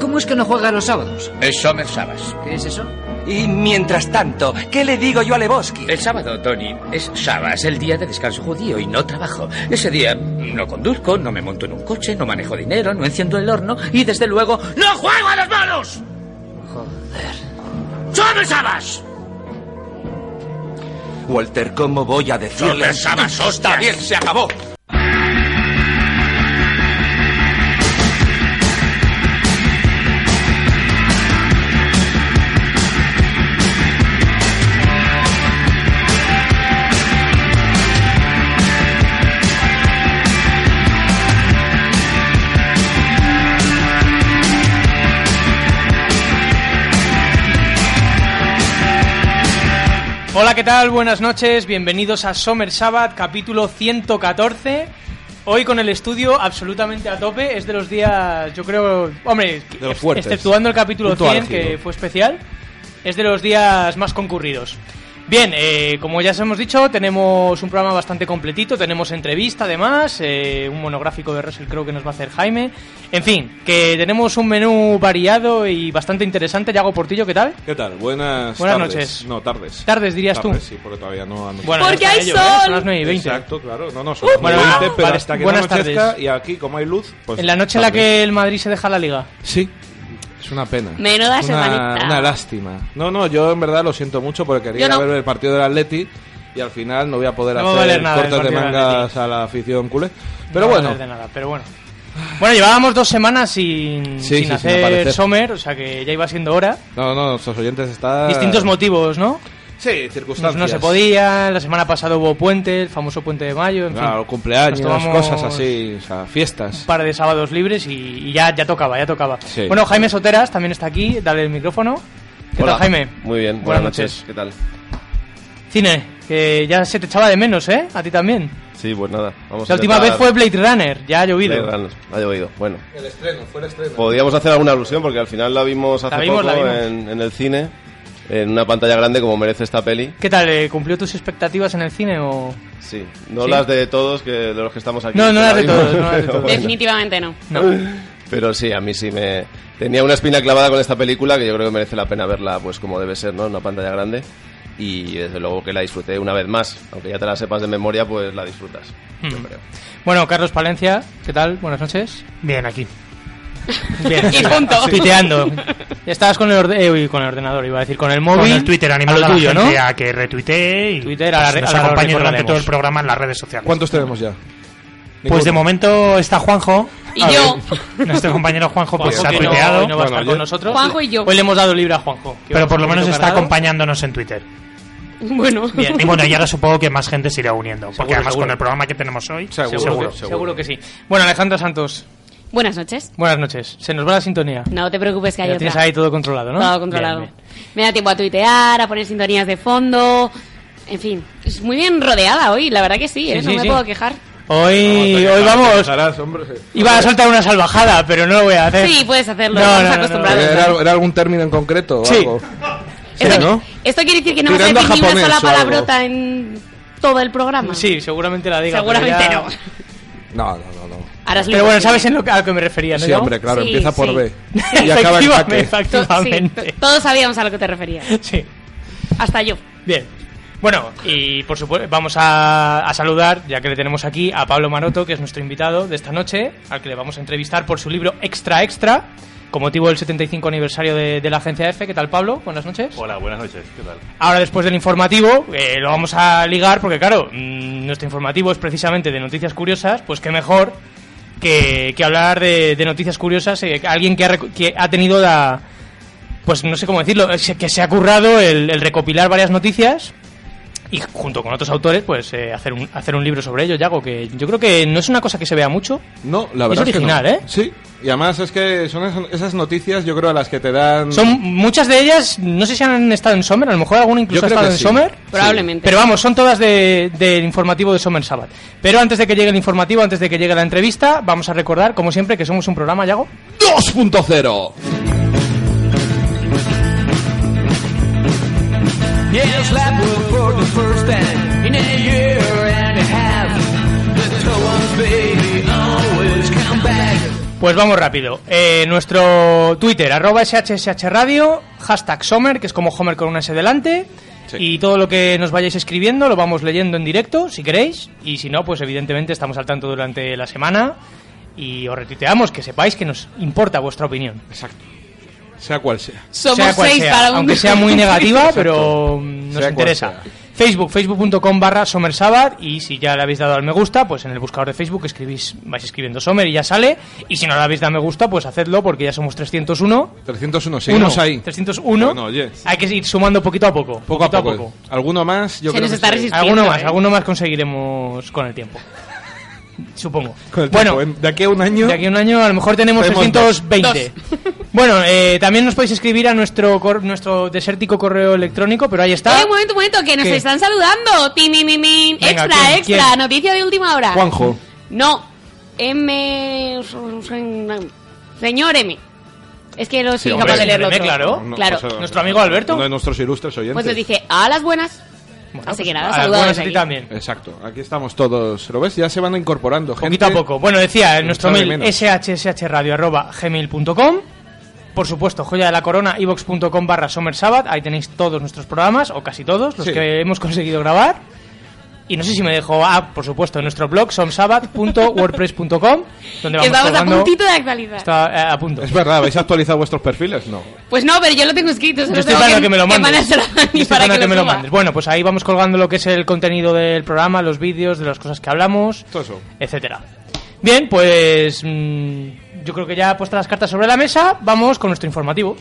¿Cómo es que no juega los sábados? Es Summer Sabbath. ¿Qué es eso? Y mientras tanto, ¿qué le digo yo a Lebowski? El sábado, Tony, es Sabbath, el día de descanso judío y no trabajo. Ese día no conduzco, no me monto en un coche, no manejo dinero, no enciendo el horno y desde luego ¡no juego a los malos! Joder. ¡Summer Sabbath! Walter, ¿cómo voy a decirle? Summer Sabbath, Está hostias. bien, se acabó. Hola, ¿qué tal? Buenas noches, bienvenidos a Summer Sabbath, capítulo 114. Hoy con el estudio absolutamente a tope, es de los días, yo creo, hombre, De los fuertes. exceptuando el capítulo Punto 100, álgido. que fue especial, es de los días más concurridos. Bien, eh, como ya os hemos dicho, tenemos un programa bastante completito, tenemos entrevista además, eh, un monográfico de Russell creo que nos va a hacer Jaime. En fin, que tenemos un menú variado y bastante interesante. Yago Portillo, ¿qué tal? ¿Qué tal? Buenas, Buenas tardes. noches. No, tardes. Tardes, dirías tú. Tardes, sí, porque todavía no han... Bueno, Porque hay ello, ¿eh? sol. Son las 9 y 20. Exacto, claro. No, no, son las Bueno, 9 y 20, pero vale, hasta que buenas no tardes. y aquí, como hay luz, pues... En la noche en la que el Madrid se deja la liga. Sí, es una pena. Menuda Es una, semanita. una lástima. No, no, yo en verdad lo siento mucho porque quería no. ver el partido del Atleti y al final no voy a poder No a hacer nada el cortes de mangas a la afición culé. Pero No va a bueno, de nada, pero bueno. Bueno, llevábamos dos semanas sin, Sí, sin sin hacer aparecer. Sommer, o sea que ya iba siendo hora. no, no, nuestros oyentes están... Distintos motivos, ¿no? Sí, circunstancias. no se podía, la semana pasada hubo puente, el famoso puente de mayo, en Claro, fin. cumpleaños, cosas así, o sea, Un fiestas. par de sábados libres y, y ya, ya tocaba, ya tocaba. Sí. Bueno, Jaime Soteras también está aquí, dale el micrófono. ¿Qué Hola. tal, Jaime? Muy bien, Buenas buenas, noches. noches. ¿Qué tal? Cine, que ya se te echaba de menos, ¿eh? A ti también. Sí, pues nada. Vamos La a última vez fue Blade Runner, ya ha llovido. Blade Runner. Ha llovido. Bueno, El estreno, fue el estreno. podríamos hacer alguna alusión porque al final la vimos hace La vimos, poco la vimos. En, en el cine, en una pantalla grande como merece esta peli. ¿Qué tal? eh, ¿Cumplió tus expectativas en el cine o...? Sí, no ¿Sí? las de todos, que de los que estamos aquí. No, no las la de todos, no las de todos. bueno. Definitivamente no. No. Pero sí, a mí sí me... Tenía una espina clavada con esta película que yo creo que merece la pena verla pues como debe ser, ¿no? En una pantalla grande. Y desde luego que la disfruté una vez más. Aunque ya te la sepas de memoria, pues la disfrutas. Yo Mm. creo. Bueno, Carlos Palencia, ¿qué tal? Buenas noches. Bien, aquí. Bien. Y punto. Tuiteando. Estabas con el, orde- eh, uy, con el ordenador, iba a decir, con el móvil. Con el Twitter a animando lo a la tuyo, ¿no? gente a que retuitee y Twitter, a la pues, nos a la acompañe durante todo el programa en las redes sociales. ¿Cuántos tenemos ya? Pues de momento está Juanjo. Y A yo. ver, Nuestro compañero Juanjo pues Juanjo, se ha no- tuiteado. hoy no va a estar con nosotros. Juanjo y yo. Hoy le hemos dado libre a Juanjo. Pero por lo menos está cargado. acompañándonos en Twitter. Bueno. Bien. Y bueno, y ahora supongo que más gente se irá uniendo. Porque Seguro, además seguro. con el programa que tenemos hoy, Seguro, Seguro, que, seguro que sí. Bueno, Alejandra Santos, Buenas noches. buenas noches. Se nos va la sintonía. No te preocupes que hay Ya otra. tienes ahí todo controlado, ¿no? Todo controlado. Bien, bien. Me da tiempo a tuitear, a poner sintonías de fondo. En fin, es muy bien rodeada hoy, la verdad que sí, ¿eh? Sí, no sí, me sí. puedo quejar. Hoy, hoy vamos. Dejarás, hombre. Iba a soltar una salvajada, pero no lo voy a hacer. Sí, puedes hacerlo, No, no, no, no. acostumbrados. ¿Era, era algún término en concreto o Sí. algo? Esto, ¿no? esto quiere decir que no decir ni una sola palabrota en todo el programa. Sí, seguramente la diga. Seguramente ya- no. No, no, no. Ahora Pero bueno, sabes en lo que, a lo que me refería, ¿no? Sí, hombre, claro, Sí, empieza por sí. B. Y acaba en Efectivamente, jaque. To- efectivamente. sí, todos sabíamos a lo que te referías. Sí. Hasta yo. Bien. Bueno, y por supuesto vamos a, a saludar, ya que le tenemos aquí, a Pablo Maroto, que es nuestro invitado de esta noche, al que le vamos a entrevistar por su libro Extra Extra, con motivo del 75 aniversario de, de la agencia F. ¿Qué tal, Pablo? Buenas noches. Hola, buenas noches, ¿qué tal? Ahora, después del informativo, eh, lo vamos a ligar porque, claro, mm, nuestro informativo es precisamente de noticias curiosas, pues qué mejor que, que hablar de, de noticias curiosas, eh, alguien que ha, que ha tenido la... Pues no sé cómo decirlo, eh, que se ha currado el, el recopilar varias noticias y junto con otros autores, pues eh, hacer, un, hacer un libro sobre ello, Yago, que yo creo que no es una cosa que se vea mucho. No, la Es verdad es, original, que no. ¿eh? Sí, Y además es que son esas- noticias, yo creo, a las que te dan... Son muchas de ellas, no sé si han estado en Sommer, a lo mejor alguna incluso Yo ha estado que en sí. Sommer. Probablemente. Pero vamos, son todas de- del informativo de Sommer Sabbath. Pero antes de que llegue el informativo, antes de que llegue la entrevista, vamos a recordar, como siempre, que somos un programa, Yago. 2.0. Yes, that was for the first time in a year and a half. The tones, baby, always come back. Pues vamos rápido. Eh, nuestro Twitter, arroba SHSH Radio, hashtag Sommer, que es como Homer con una S delante. Sí. Y todo lo que nos vayáis escribiendo lo vamos leyendo en directo, si queréis. Y si no, pues evidentemente estamos al tanto durante la semana. Y os retuiteamos, que sepáis que nos importa vuestra opinión. Exacto. Sea cual sea. Somos sea cual seis sea, para un... aunque sea muy negativa, pero nos Sea interesa. Facebook, facebook.com barra Sommersabat y si ya le habéis dado al me gusta, pues en el buscador de Facebook escribís, vais escribiendo Sommer y ya sale. Y si no le habéis dado me gusta, pues hacedlo porque ya somos 301. 301, seguimos Uno, ahí. 301. Bueno, oye. Hay que ir sumando poquito a poco. Poco a poco. ¿Alguno más? Yo Se creo nos que está sí. resistiendo. Alguno más, ¿eh? alguno más conseguiremos con el tiempo. Supongo. Con el bueno, tiempo, ¿eh? de aquí a un año... de aquí a un año a lo mejor tenemos Tenemos 320. Bueno, eh, también nos podéis escribir a nuestro cor- nuestro desértico correo electrónico, pero ahí está. Eh, un momento, un momento, que nos ¿Qué? están saludando. Tin, tin, tin, tin. Venga, Extra, ¿quién? extra. ¿Quién? Noticia de última hora. Juanjo. No. M. Señor M. Es que no soy hombre, capaz de leerlo claro. No, Claro. Nuestro amigo Alberto. Uno de nuestros ilustres oyentes. Pues nos dice, a las buenas. Bueno, Así pues, que nada, saludos a ti también. Exacto, aquí estamos todos. ¿Lo ves? Ya se van incorporando. gente. Poquito a poco. Bueno, decía, en nuestro mail shshradio.gmail.com Por supuesto, joya de la corona, ivox.com barra. Ahí tenéis todos nuestros programas, o casi todos, los Sí. que hemos conseguido grabar. Y no sé si me dejo, ah, por supuesto, en nuestro blog, somsabat.wordpress.com, donde vamos Que estamos a puntito de actualizar. Está eh, a punto. Es verdad, ¿habéis actualizado vuestros perfiles? No. Pues no, pero yo lo tengo escrito. Yo estoy para que me lo mandes. Yo estoy para para que me lo mandes. Bueno, pues ahí vamos colgando lo que es el contenido del programa, los vídeos, de las cosas que hablamos, Todo eso. etcétera. Bien, pues mm, yo creo que ya puestas las cartas sobre la mesa, vamos con nuestro informativo.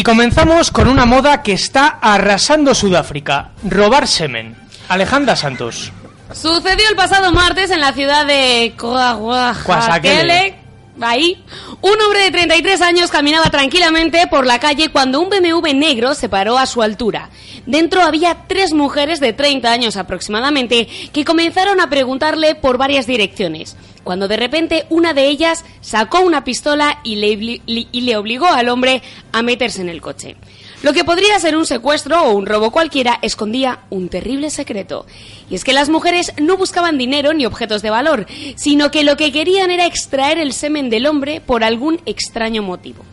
Y comenzamos con una moda que está arrasando Sudáfrica, robar semen. Alejandra Santos. Sucedió el pasado martes en la ciudad de Kwasakele. Ahí, un hombre de 33 años caminaba tranquilamente por la calle cuando un BMW negro se paró a su altura. Dentro había tres mujeres de 30 años aproximadamente que comenzaron a preguntarle por varias direcciones, cuando de repente una de ellas sacó una pistola y le, y le obligó al hombre a meterse en el coche. Lo que podría ser un secuestro o un robo cualquiera escondía un terrible secreto. Y es que las mujeres no buscaban dinero ni objetos de valor, sino que lo que querían era extraer el semen del hombre por algún extraño motivo.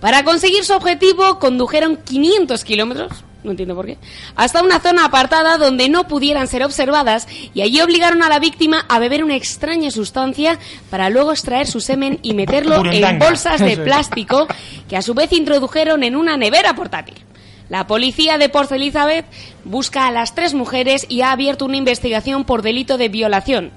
Para conseguir su objetivo condujeron 500 kilómetros, no entiendo por qué, hasta una zona apartada donde no pudieran ser observadas y allí obligaron a la víctima a beber una extraña sustancia para luego extraer su semen y meterlo en bolsas de plástico que a su vez introdujeron en una nevera portátil. La policía de Port Elizabeth busca a las tres mujeres y ha abierto una investigación por delito de violación.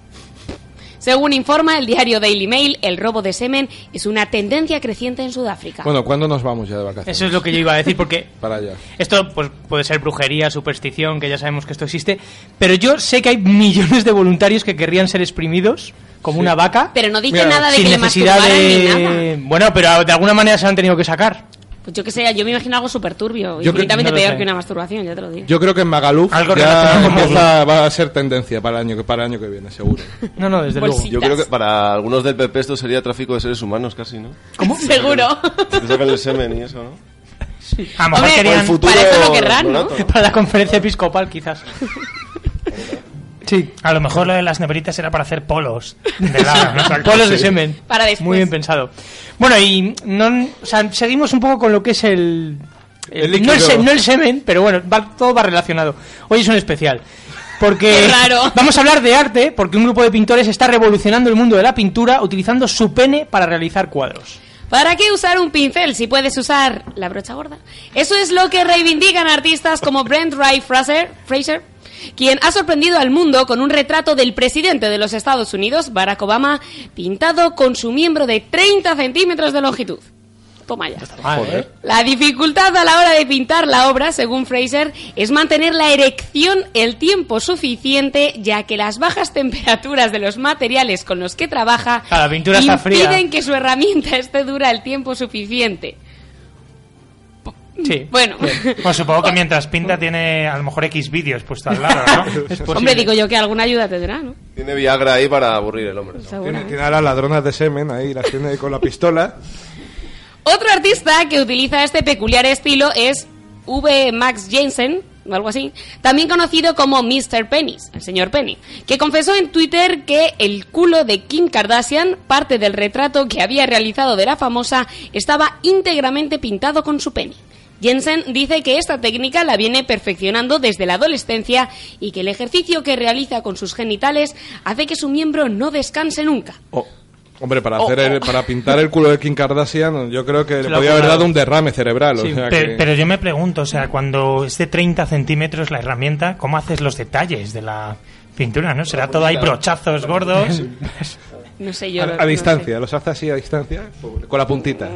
Según informa el diario Daily Mail, el robo de semen es una tendencia creciente en Sudáfrica. Bueno, ¿cuándo nos vamos ya de vacaciones? Eso es lo que yo iba a decir, porque Para allá. esto pues, puede ser brujería, superstición, que ya sabemos que esto existe, pero yo sé que hay millones de voluntarios que querrían ser exprimidos como una vaca. Pero no dice Mira, nada de sin que le necesidad masturbaran ni nada. de... Bueno, pero de alguna manera se han tenido que sacar. Pues yo que sé, yo me imagino algo súper turbio, Yo creo- infinitamente no lo peor sé. que una masturbación, ya te lo digo. Yo creo que en Magaluf Algo ya empieza- va a ser tendencia para el año que, para el año que viene, seguro. No, no, desde luego. Bolsita. Yo creo que para algunos del PP esto sería tráfico de seres humanos casi, ¿no? Seguro. Te sacan el semen y eso, ¿no? A lo mejor Hombre, querían... el futuro para eso lo querrán, ¿no? Para la conferencia episcopal, quizás. Sí. A lo mejor lo de las neveritas era para hacer polos. De. Polos de semen. Para después. Muy bien pensado. Bueno, y no, o sea, seguimos un poco con lo que es el... el- El no, el líquido. se- no el semen, pero bueno, va- todo va relacionado. Hoy es un especial. Porque raro. vamos a hablar de arte, porque un grupo de pintores está revolucionando el mundo de la pintura utilizando su pene para realizar cuadros. ¿Para qué usar un pincel si puedes usar la brocha gorda? Eso es lo que reivindican artistas como Brent Wright Fraser, Fraser, quien ha sorprendido al mundo con un retrato del presidente de los Estados Unidos, Barack Obama, pintado con su miembro de 30 centímetros de longitud. Toma ya. Joder. La dificultad a la hora de pintar la obra, según Fraser, es mantener la erección el tiempo suficiente, ya que las bajas temperaturas de los materiales con los que trabaja la pintura está fría. impiden que su herramienta esté dura el tiempo suficiente. Sí. Bueno, Pues supongo que mientras pinta tiene a lo mejor X vídeos puesto al lado, ¿no? hombre, digo yo que alguna ayuda tendrá, ¿no? Tiene Viagra ahí para aburrir el hombre. Tiene, Seguramente. tiene a las ladronas de semen ahí, las tiene con la pistola. Otro artista que utiliza este peculiar estilo es V. Max Jensen, o algo así, también conocido como Mr. Penis, el señor Penny, que confesó en Twitter que el culo de Kim Kardashian, parte del retrato que había realizado de la famosa, estaba íntegramente pintado con su pene. Jensen dice que esta técnica la viene perfeccionando desde la adolescencia y que el ejercicio que realiza con sus genitales hace que su miembro no descanse nunca. Oh, hombre, para Oh, hacer el- oh. para pintar el culo de Kim Kardashian, yo creo que le podía haber dado un derrame cerebral. Sí, o sea Pe- que- Pero yo me pregunto, o sea, cuando es de 30 centímetros la herramienta, ¿cómo haces los detalles de la pintura, no? ¿Será todo ahí brochazos gordos? No sé yo. a, lo- a no sé. distancia, los hace así a distancia, con la puntita.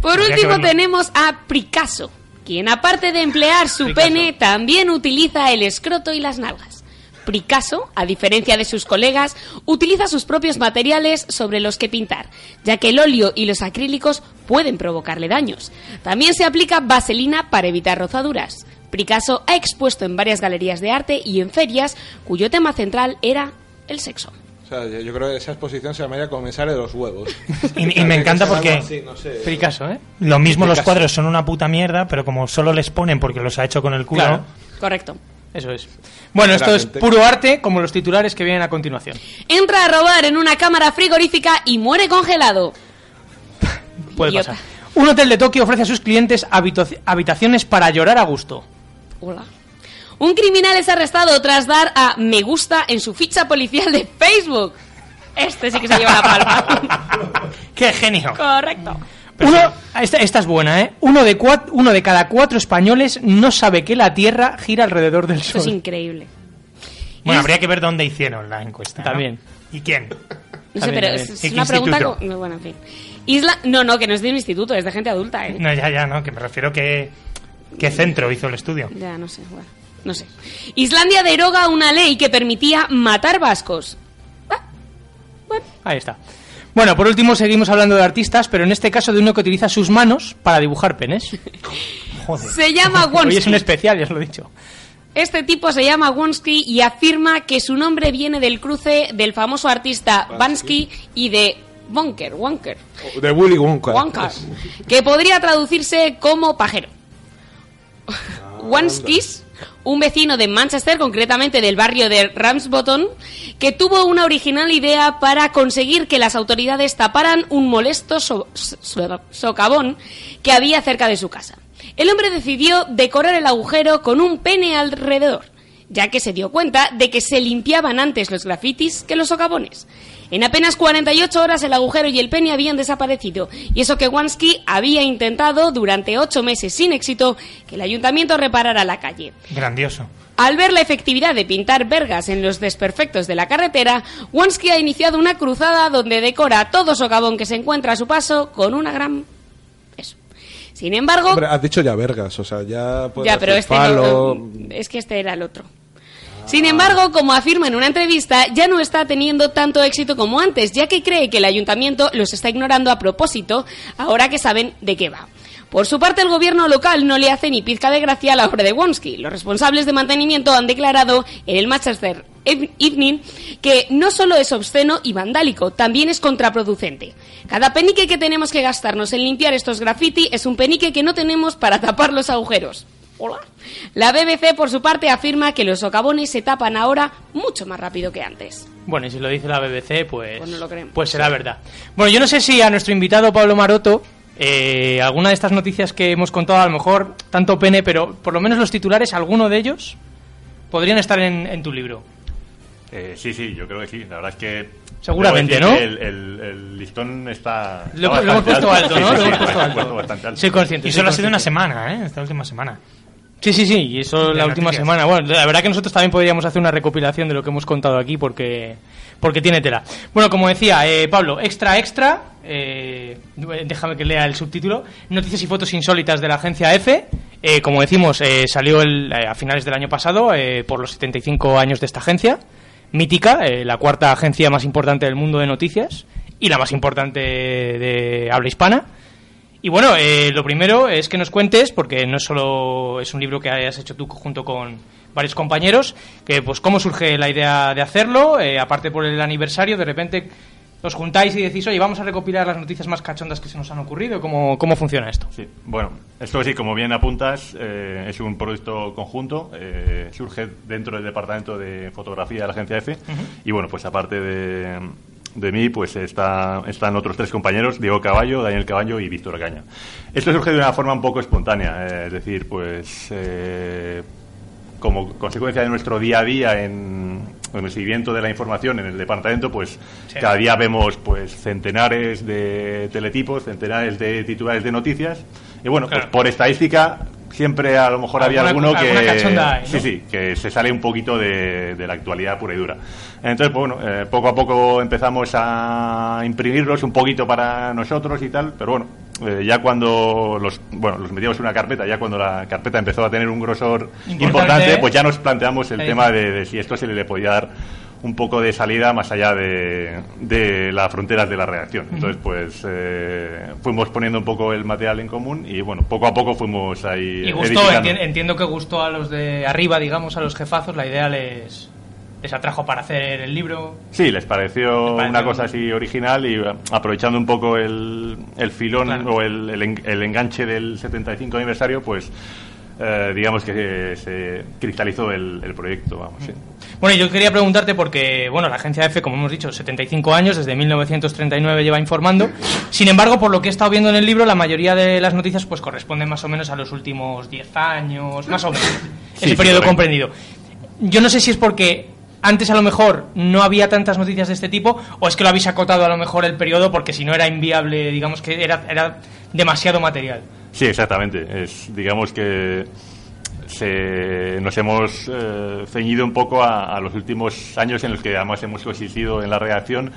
Por último tenemos a Picasso, quien aparte de emplear su Picasso. pene, también utiliza el escroto y las nalgas. Picasso, a diferencia de sus colegas, utiliza sus propios materiales sobre los que pintar, ya que el óleo y los acrílicos pueden provocarle daños. También se aplica vaselina para evitar rozaduras. Picasso ha expuesto en varias galerías de arte y en ferias, cuyo tema central era el sexo. O sea, yo yo creo que esa exposición se llamaría Comensal de los huevos. Y, y me encanta porque así, no sé. Picasso, ¿eh? lo mismo los cuadros son una puta mierda, pero como solo les ponen porque los ha hecho con el culo, Claro. Correcto. Eso es. Bueno, esto es puro arte, como los titulares que vienen a continuación. Entra a robar en una cámara frigorífica y muere congelado. Puede Idiota. pasar. Un hotel de Tokio ofrece a sus clientes habitaciones para llorar a gusto. Hola. Un criminal es arrestado tras dar a me gusta en su ficha policial de Facebook. Este sí que se lleva la palma. ¡Qué genio! Correcto. Uno, esta, esta es buena, ¿eh? Uno de, cuat- uno de cada cuatro españoles no sabe que la Tierra gira alrededor del Eso es Sol. increíble. Bueno, habría que ver dónde hicieron la encuesta. ¿no? También. ¿Y quién? No sé, pero es, es ¿Y qué una pregunta... Bueno, en fin. Isla... No, no, que no es de un instituto, es de gente adulta, ¿eh? No, ya, ya, no, que me refiero que... ¿Qué centro hizo el estudio? Ya, no sé, bueno, no sé. Islandia deroga una ley que permitía matar vascos. Ahí está. Bueno, por último seguimos hablando de artistas, pero en este caso de uno que utiliza sus manos para dibujar penes. Joder. Se llama Hoy es un especial, ya os lo he dicho. Este tipo se llama Wonsky y afirma que su nombre viene del cruce del famoso artista Bansky y de Wonker, Wonker, De Willy Wonka. Wonka, que podría traducirse como pajero. Wanskis, un vecino de Manchester, concretamente del barrio de Ramsbottom, que tuvo una original idea para conseguir que las autoridades taparan un molesto so- so- socavón que había cerca de su casa. El hombre decidió decorar el agujero con un pene alrededor, ya que se dio cuenta de que se limpiaban antes los grafitis que los socavones. En apenas 48 horas el agujero y el pene habían desaparecido, y eso que Wansky había intentado durante ocho meses sin éxito que el ayuntamiento reparara la calle. Grandioso. Al ver la efectividad de pintar vergas en los desperfectos de la carretera, Wansky ha iniciado una cruzada donde decora todo socavón que se encuentra a su paso con una gran... Eso. Sin embargo... Hombre, has dicho ya vergas, o sea, ya puede Ya, pero hacer este palo. no, es que este era el otro. Sin embargo, como afirma en una entrevista, ya no está teniendo tanto éxito como antes, ya que cree que el ayuntamiento los está ignorando a propósito, ahora que saben de qué va. Por su parte, el gobierno local no le hace ni pizca de gracia a la obra de Wonsky. Los responsables de mantenimiento han declarado en el Manchester Ev- Evening que no solo es obsceno y vandálico, también es contraproducente. Cada penique que tenemos que gastarnos en limpiar estos graffiti es un penique que no tenemos para tapar los agujeros. Hola. La BBC, por su parte, afirma que los socavones se tapan ahora mucho más rápido que antes. Bueno, y si lo dice la BBC, pues, Pues no lo creemos. pues será verdad. Bueno, yo no sé si a nuestro invitado Pablo Maroto, eh, alguna de estas noticias que hemos contado, a lo mejor tanto pene, pero por lo menos los titulares, alguno de ellos, podrían estar en, en tu libro. Eh, sí, sí, yo creo que sí. La verdad es que Seguramente, ¿no? El, el- el listón está. Lo- está lo hemos puesto alto, ¿no? Sí, Lo hemos puesto alto. bastante alto. Soy consciente. Y solo ha sido una semana, ¿eh? Esta última semana. Sí, sí, sí, y eso la última noticias. semana. Bueno, la verdad que nosotros también podríamos hacer una recopilación de lo que hemos contado aquí porque, porque tiene tela. Bueno, como decía, eh, Pablo, extra, extra, eh, déjame que lea el subtítulo, Noticias y fotos insólitas de la agencia F. Eh, como decimos, eh, salió el- eh, a finales del año pasado eh, por los 75 años de esta agencia, mítica, la cuarta agencia más importante del mundo de noticias y la más importante de habla hispana. Y bueno, eh, lo primero es que nos cuentes, porque no solo es un libro que hayas hecho tú junto con varios compañeros, que pues cómo surge la idea de hacerlo, eh, aparte por el aniversario, de repente os juntáis y decís, oye, vamos a recopilar las noticias más cachondas que se nos han ocurrido, ¿cómo, cómo funciona esto? Sí, bueno, esto sí, como bien apuntas, eh, es un proyecto conjunto, eh, surge dentro del departamento de fotografía de la agencia F y bueno, pues aparte de, de mí, pues está, están otros tres compañeros, Diego Caballo, Daniel Caballo y Víctor Caña. Esto surge de una forma un poco espontánea, eh, es decir, pues eh, como consecuencia de nuestro día a día en, en el seguimiento de la información en el departamento, pues cada día vemos pues centenares de teletipos, centenares de titulares de noticias. Y bueno, Claro. pues por estadística siempre a lo mejor había alguno que sí, sí, que se sale un poquito de, de la actualidad pura y dura. Entonces, pues, bueno, eh, poco a poco empezamos a imprimirlos un poquito para nosotros y tal, pero bueno, eh, ya cuando los, bueno, los metíamos en una carpeta, ya cuando la carpeta empezó a tener un grosor Importante, importante, ¿eh? pues ya nos planteamos el Ahí tema de, de si esto se le podía dar un poco de salida más allá de, de las fronteras de la redacción. Entonces, pues eh, fuimos poniendo un poco el material en común y bueno, poco a poco fuimos ahí. Y gustó, edificando. entiendo que gustó a los de arriba, digamos, a los jefazos, la idea les, les atrajo para hacer el libro. Sí, les pareció, Les pareció una cosa así original y eh, aprovechando un poco el, el filón Claro. o el, el el enganche del 75 aniversario, pues eh, digamos que se cristalizó el, el proyecto, vamos, sí. Bueno, yo quería preguntarte porque, bueno, la agencia F, como hemos dicho, 75 años, desde 1939 lleva informando. Sin embargo, por lo que he estado viendo en el libro, la mayoría de las noticias pues corresponden más o menos a los últimos 10 años, más o menos. Sí, ese periodo comprendido. Yo no sé si es porque antes a lo mejor no había tantas noticias de este tipo o es que lo habéis acotado a lo mejor el periodo porque si no era inviable, digamos que era, era demasiado material. Sí, exactamente. Es, digamos que se- nos hemos eh, ceñido un poco a, a los últimos años en los que además hemos coexistido en la redacción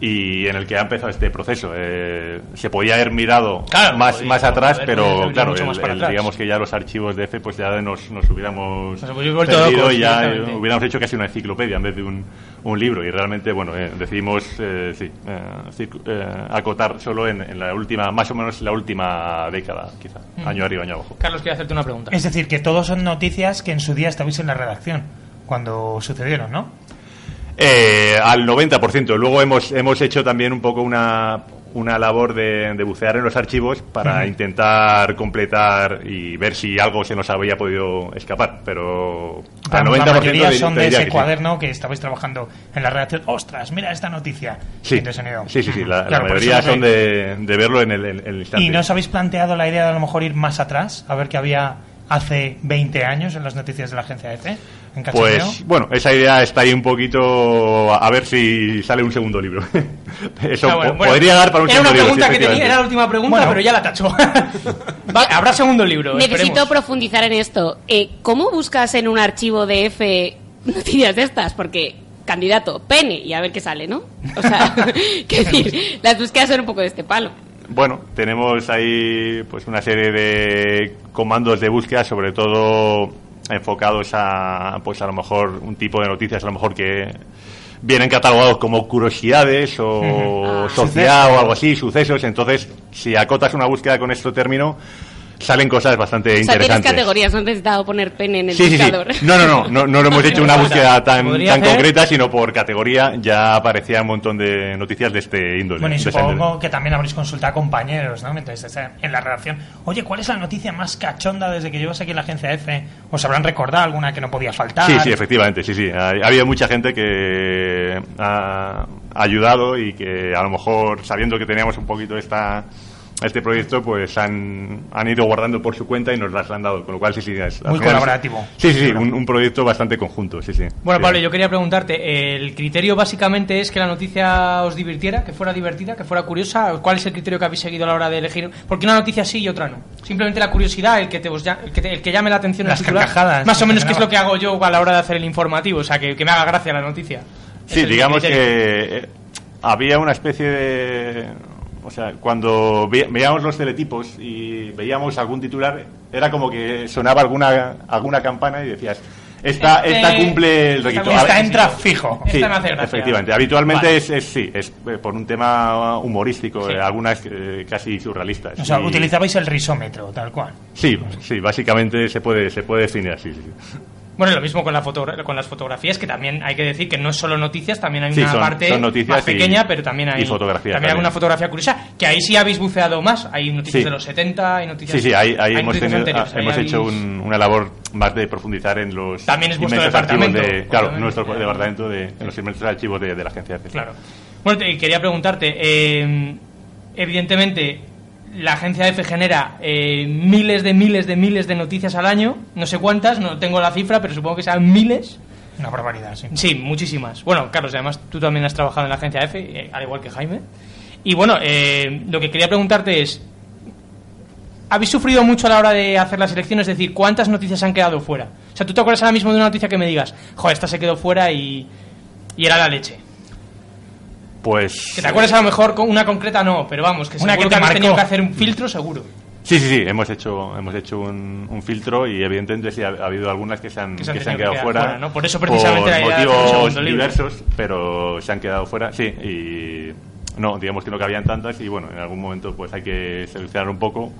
y en el que ha empezado este proceso. Eh, se podía haber mirado Claro, más, podía- más atrás, haber pero claro, el- el- atrás. digamos que ya los archivos de F pues ya nos, nos hubiéramos Nos perdido locos, y ya eh, hubiéramos hecho casi una enciclopedia en vez de un, un libro y realmente bueno eh, decidimos eh, sí, eh, circu- eh, acotar solo en, en la última más o menos la última década quizá Mm. año arriba año abajo Carlos, quiero hacerte una pregunta. Es decir, que todos son noticias que en su día estabais en la redacción cuando sucedieron, ¿no? Eh, al 90%. Luego hemos, hemos hecho también un poco una, una labor de, de bucear en los archivos para intentar completar y ver si algo se nos había podido escapar. Pero al Vamos, 90% la mayoría te- son de ese que sí. cuaderno que estabais trabajando en la redacción. ¡Ostras, mira esta noticia! Sí, sí, sí, sí, la, Claro, mayoría son de, de verlo en el, en el instante. ¿Y no os habéis planteado la idea de a lo mejor ir más atrás? A ver qué había hace 20 años en las noticias de la agencia EFE. En cachondeo. Pues bueno, esa idea está ahí un poquito a ver si sale un segundo libro. Eso Ah, bueno, po- bueno. podría dar para un Era una segundo libro. pregunta sí, que tenía, era la última pregunta, Bueno. pero ya la tachó. Va, habrá segundo libro. Necesito esperemos. profundizar en esto. Eh, ¿Cómo buscas en un archivo de F noticias de estas? Porque candidato, pene, y a ver qué sale, ¿no? O sea, qué decir, las búsquedas son un poco de este palo. Bueno, tenemos ahí pues una serie de comandos de búsqueda, sobre todo enfocados a pues a lo mejor un tipo de noticias a lo mejor que vienen catalogados como curiosidades o Ah. sociedad Sucesos. o algo así, sucesos, entonces si acotas una búsqueda con este término salen cosas bastante O sea, tienes interesantes. categorías, no has necesitado poner pene en el Sí, sí, sí. No, no, no, no, no lo hemos hecho una búsqueda tan, tan concreta, sino por categoría ya aparecía un montón de noticias de este índole. Bueno, y índole. supongo que también habréis consultado a compañeros, ¿no? En la redacción. Oye, ¿cuál es la noticia más cachonda desde que llevas aquí en la agencia F? ¿Os habrán recordado alguna que no podía faltar? Sí, sí, efectivamente, sí, sí. Ha, ha habido mucha gente que ha ayudado y que a lo mejor sabiendo que teníamos un poquito esta este proyecto pues han, han ido guardando por su cuenta y nos las han dado, con lo cual sí, sí, es, Muy colaborativo. Sí, sí, sí, un, un proyecto bastante conjunto, sí, sí. Bueno, Sí. Pablo, yo quería preguntarte, ¿el criterio básicamente es que la noticia os divirtiera, que fuera divertida, que fuera curiosa? ¿Cuál es el criterio que habéis seguido a la hora de elegir? Porque una noticia sí y otra no. Simplemente la curiosidad, el que, te, os ya- el que, te- el que llame la atención en Las el titular. carcajadas, Más o menos que es lo que hago yo a la hora de hacer el informativo, o sea, que, que me haga gracia la noticia. Sí, digamos que eh, había una especie de... O sea, cuando ve- veíamos los teletipos y veíamos algún titular, era como que sonaba alguna, alguna campana y decías, esta, Este- esta cumple el requisito. esta entra fijo. Sí, Esta me hace gracia. efectivamente. Habitualmente Vale. es, es- sí, es eh, por un tema humorístico, Sí. eh, algunas eh, casi surrealistas. O sea, Y- utilizabais el risómetro, tal cual. Sí, sí, básicamente se puede, se puede definir así. sí, sí. Bueno, lo mismo con, la fotogra- con las fotografías, que también hay que decir que no es solo noticias, también hay Sí, una son- parte son más y- pequeña, pero también hay, fotografía también hay alguna fotografía curiosa, que ahí sí habéis buceado más. Hay noticias Sí. de los 70, hay noticias... Sí, sí, ahí, ahí hemos, tenido- ah, ahí hemos habéis- hecho un- una labor más de profundizar en los También es vuestro departamento, de, claro, nuestro departamento de en los inmensos archivos de, de la agencia. EFE. Claro. Bueno, te- quería preguntarte, eh, evidentemente la agencia EFE genera eh, miles de miles de miles de noticias al año, no sé cuántas, no tengo la cifra, pero supongo que sean miles. Una barbaridad, sí. Sí, muchísimas. Bueno, Carlos, además tú también has trabajado en la agencia EFE, eh, al igual que Jaime. Y bueno, eh, lo que quería preguntarte es, ¿habéis sufrido mucho a la hora de hacer las elecciones? Es decir, ¿cuántas noticias han quedado fuera? O sea, ¿tú te acuerdas ahora mismo de una noticia que me digas, joder, esta se quedó fuera y, y era la leche? Pues Que te acuerdas a lo mejor con una concreta no, pero vamos, que Una que te tenido que hacer un filtro seguro. sí, sí, sí, hemos hecho hemos hecho un, un filtro y evidentemente sí ha, ha habido algunas que se han, Que se han que se han quedado que fuera, fuera, ¿no? Por eso precisamente por motivos diversos, pero se han quedado fuera, sí, y no, digamos que no cabían tantas y bueno, en algún momento pues hay que seleccionar un poco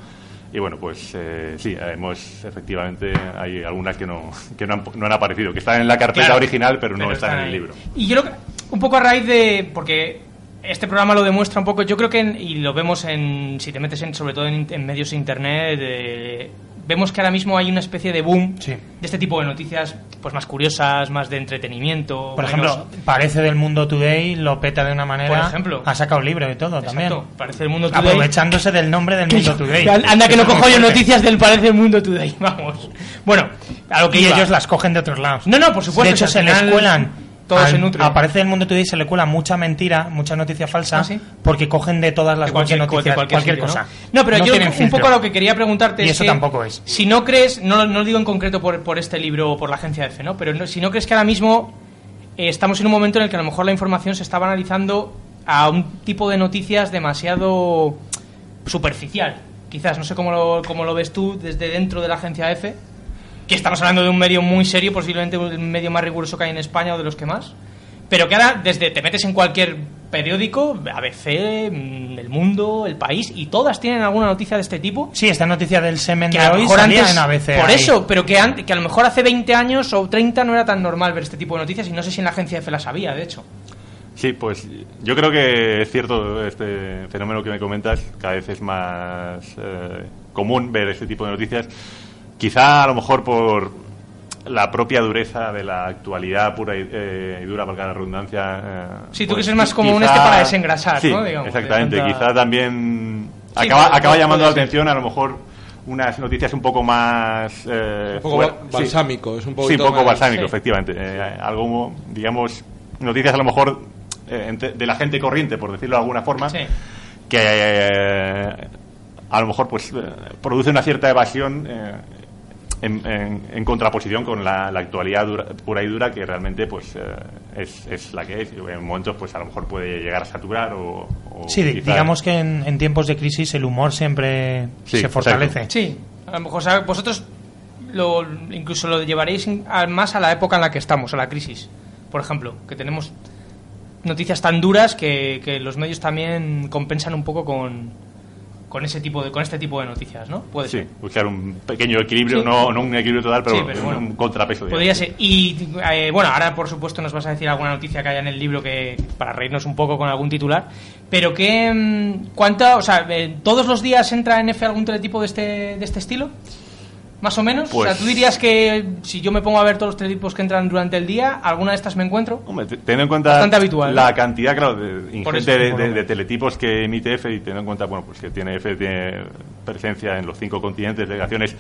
y bueno, pues eh, sí, hemos efectivamente hay algunas que no que no han, no han aparecido, que están en la carpeta Claro, original pero no están en el libro. Y yo creo que, un poco a raíz de, porque este programa lo demuestra un poco, yo creo que, en- y lo vemos en, si te metes en, sobre todo en, en medios de internet, eh, vemos que ahora mismo hay una especie de boom Sí. de este tipo de noticias, pues más curiosas, más de entretenimiento. Por menos- ejemplo, parece del Mundo Today, lo peta de una manera. Por ejemplo. Ha sacado libro y todo Exacto, también. parece el mundo today. Aprovechándose del nombre del Mundo Today. Anda que no cojo yo noticias del Parece el Mundo Today, vamos. Bueno, a lo que Y iba. ellos las cogen de otros lados. No, no, por supuesto. De hecho, se les cuelan. Todo al- se nutre. Aparece el Mundo Today y se le cuela mucha mentira, mucha noticia falsa, Ah, ¿sí? porque cogen de todas las de cualquier, noticias, cualquier, sitio, cosa. ¿no? No, pero yo un filtro. poco lo que quería preguntarte Y es eso que tampoco es. Si no crees, no, no lo digo en concreto por, por este libro o por la agencia EFE, ¿no? Pero si no crees que ahora mismo eh, estamos en un momento en el que a lo mejor la información se está banalizando a un tipo de noticias demasiado superficial. Quizás, no sé cómo lo, cómo lo ves tú desde dentro de la agencia EFE, que estamos hablando de un medio muy serio, posiblemente el medio más riguroso que hay en España o de los que más. Pero que ahora, desde te metes en cualquier periódico, ABC, mm, El Mundo, El País, y todas tienen alguna noticia de este tipo. Sí, esta noticia del semen Que de a lo hoy mejor salía antes, en ABC. por ahí. eso, pero que, an- que a lo mejor hace 20 años o 30 no era tan normal ver este tipo de noticias y no sé si en la agencia EFE la sabía, de hecho. Sí, pues yo creo que es cierto este fenómeno que me comentas, cada vez es más eh, común ver este tipo de noticias. Quizá a lo mejor por la propia dureza de la actualidad pura y, eh, y dura, valga la redundancia. eh, Sí, tú pues, que es más como un quizá- este para desengrasar, Sí, ¿no? Digamos, exactamente. tanta- Quizá también Sí, acaba, llamando la atención a lo mejor unas noticias un poco más... eh, Un poco balsámico, es un Sí, poquito un poco más- balsámico, sí. efectivamente. Eh, algo, digamos, noticias a lo mejor eh, de la gente corriente, por decirlo de alguna forma, Sí. que eh, a lo mejor pues eh, produce una cierta evasión eh, en, en- en contraposición con la, la actualidad dura- pura y dura que realmente pues eh, es, es la que es. En momentos pues a lo mejor puede llegar a saturar o... o Sí, quizá- digamos que en, en tiempos de crisis el humor siempre Sí, se fortalece. Sí, a lo mejor o sea, vosotros lo, incluso lo llevaréis a- más a la época en la que estamos, a la crisis. Por ejemplo, que tenemos noticias tan duras que, que los medios también compensan un poco con, con ese tipo de con este tipo de noticias, ¿no? Puede Sí, ser. buscar un pequeño equilibrio, Sí. no, no un equilibrio total, pero, Sí, pero bueno. un contrapeso. digamos. Podría ser. Y eh, bueno, ahora por supuesto nos vas a decir alguna noticia que haya en el libro que para reírnos un poco con algún titular. Pero que mm, cuánta, o sea, eh, todos los días entra en F algún teletipo de este de este estilo. Más o menos. Pues- O sea, tú dirías que si yo me pongo a ver todos los teletipos que entran durante el día, ¿alguna de estas me encuentro? Hombre, te- teniendo en cuenta Bastante habitual, la ¿no? cantidad, claro, ingente de teletipos que emite EFE y teniendo en cuenta, bueno, pues que tiene EFE tiene presencia en los cinco continentes, delegaciones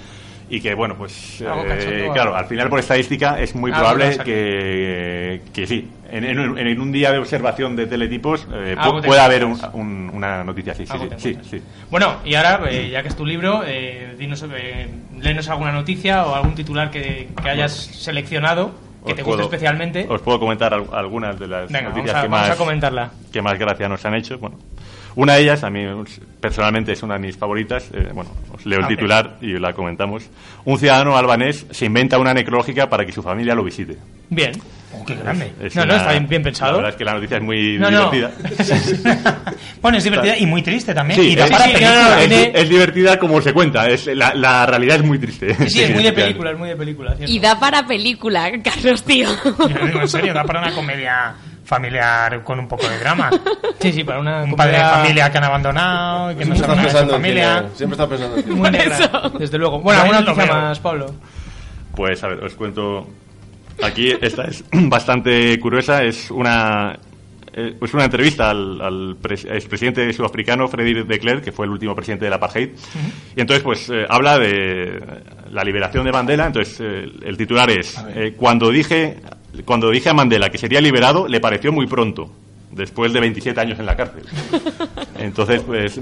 y que, bueno, pues, eh, claro, al final por estadística es muy probable que, que sí, en, en un- en un día de observación de teletipos eh, pu- pueda haber un- una noticia así, sí, sí, sí. Bueno, y ahora, eh, ya que es tu libro, eh, dinos, eh, léenos alguna noticia o algún titular que, que hayas seleccionado que Os te guste puedo- especialmente. Os puedo comentar al- algunas de las Venga, noticias a- que, más, que más gracia nos han hecho. Bueno, una de ellas, a mí personalmente es una de mis favoritas. eh, bueno, os leo el Ah, ok. titular y la comentamos. Un ciudadano albanés se inventa una necrológica para que su familia lo visite. Bien. Oh, qué grande. Es No, no, una- está bien- bien pensado. La verdad es que la noticia es muy No, no. divertida. Bueno, es divertida y muy triste también. Sí, y da es, para sí, película. no, no, es- es divertida como se cuenta. Es, la, la realidad es muy triste. Sí, sí, es muy de película, es muy de película. ¿cierto? Y da para película, Carlos, tío. Yo digo en serio, da para una comedia familiar con un poco de drama. Sí, sí, para una Un padre de familia que han abandonado y que no Siempre sabe estás nada de su pensando en familia. cine, Siempre estás pensando en. Muy negra, eso. desde luego. Bueno, alguna noticia más, Pablo. Pues a ver, os cuento. Aquí esta es bastante curiosa. Es una eh, es una entrevista al, al pres- expresidente sudafricano Freddy de Klerk, que fue el último presidente del apartheid. Y entonces, pues eh, habla de la liberación de Mandela. Entonces, eh, el titular es eh, cuando dije cuando dije a Mandela que sería liberado, le pareció muy pronto. Después de 27 años en la cárcel. Entonces, pues,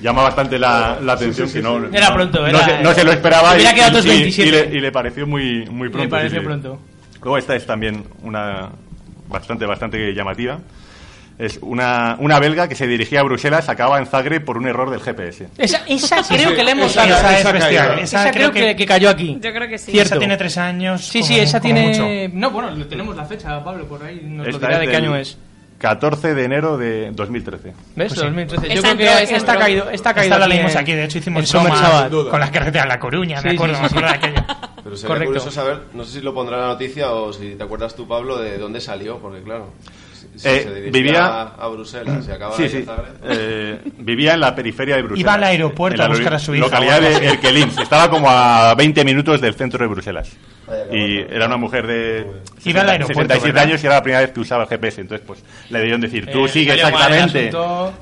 llama bastante la, la atención que no, Era no- pronto, no era- se, no se lo esperaba Hubiera y, quedado otros y- y 27. le, y le pareció muy, muy pronto. Me pareció sí, sí. pronto. Luego esta es también una bastante, bastante llamativa. Es una, una belga que se dirigía a Bruselas, acaba en Zagreb por un error del GPS. Esa, esa creo sí, que le hemos esa- dado. Esa es esa bestial. creo que, que cayó aquí. Yo creo que sí. Cierto. Esa tiene tres años. Sí, como- sí, esa tiene. mucho. No, bueno, le tenemos la fecha, Pablo, por ahí. Nos lo dirá de qué año es. 14 de enero de 2013. ¿Ves? Pues sí. 2013. Yo Esa creo que esta ha entró. caído. Esta, ha caído Esta la leímos aquí, de hecho hicimos bromas Sabbath. con las carreteras de La Coruña, me Sí, acuerdo, sí, me sí, acuerdo sí. de aquello. Pero sería Correcto. curioso saber, no sé si lo pondrá la noticia o si te acuerdas tú, Pablo, de dónde salió, porque claro, Eh, se dirigía vivía- a, a Bruselas y acaba Sí, ahí sí. Zagreb. Eh, vivía en la periferia de Bruselas. Iba al aeropuerto a buscar a su hija Localidad de así. Erkelins. Estaba como a 20 minutos del centro de Bruselas. Y era una mujer de Iba al aeropuerto, 67 ¿verdad? años y era la primera vez que usaba el GPS. Entonces, pues le debieron decir, tú Eh, sigue exactamente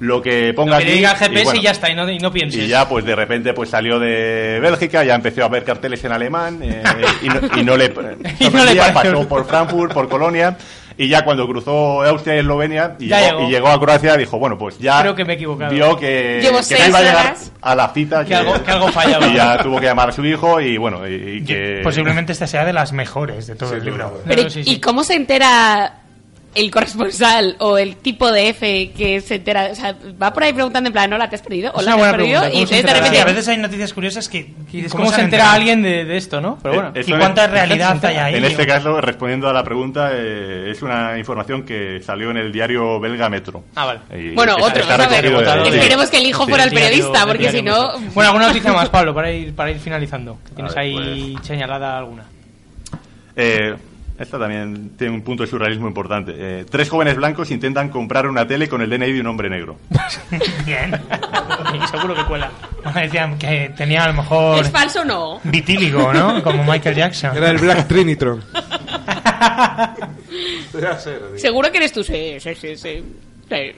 lo que ponga Lo que aquí. diga el GPS y, bueno, ya está, y no, y no pienses. y ya, pues de repente, pues salió de Bélgica, ya empezó a ver carteles en alemán eh, y, no, y no le, Y no le pasó por Frankfurt, por Colonia. Y ya cuando cruzó Austria y Eslovenia y Ya llegó, llegó. y llegó a Croacia, dijo, bueno, pues ya Creo que me he equivocado. vio que, Llevo que seis no iba a llegar a la cita Que algo- que algo fallaba. Y ya tuvo que llamar a su hijo y bueno, y, y que... Posiblemente esta sea de las mejores de todo el libro. Pero, No, sí, ¿y cómo se entera el corresponsal o el tipo de F que se entera? O sea, va por ahí preguntando en plan, hola, ¿te has perdido? Hola, ¿te has perdido? pregunta, Y ¿cómo se de repente... a veces hay noticias curiosas que... Y ¿Cómo se entera alguien de, de esto, no? Pero bueno. Eh, ¿Y eso cuánta es- realidad hay ahí? En este caso, respondiendo a la pregunta, eh, es una información que salió en el diario belga Metro. Ah, vale. Y Bueno, otro, de- sí. Esperemos que el hijo Sí. fuera el Diario- periodista, porque si no... Bueno, alguna noticia más, Pablo, para ir, para ir finalizando. Tienes ver, ahí señalada alguna. Eh, esta también tiene un punto de surrealismo importante. Eh, tres jóvenes blancos intentan comprar una tele con el DNI de un hombre negro. Bien. Y seguro que cuela. Bueno, decían que tenía a lo mejor ¿Es falso o no? vitíligo, ¿no? Como Michael Jackson. Era el Black Trinitron. Seguro que eres tú, sí, sí, sí, sí. Sí.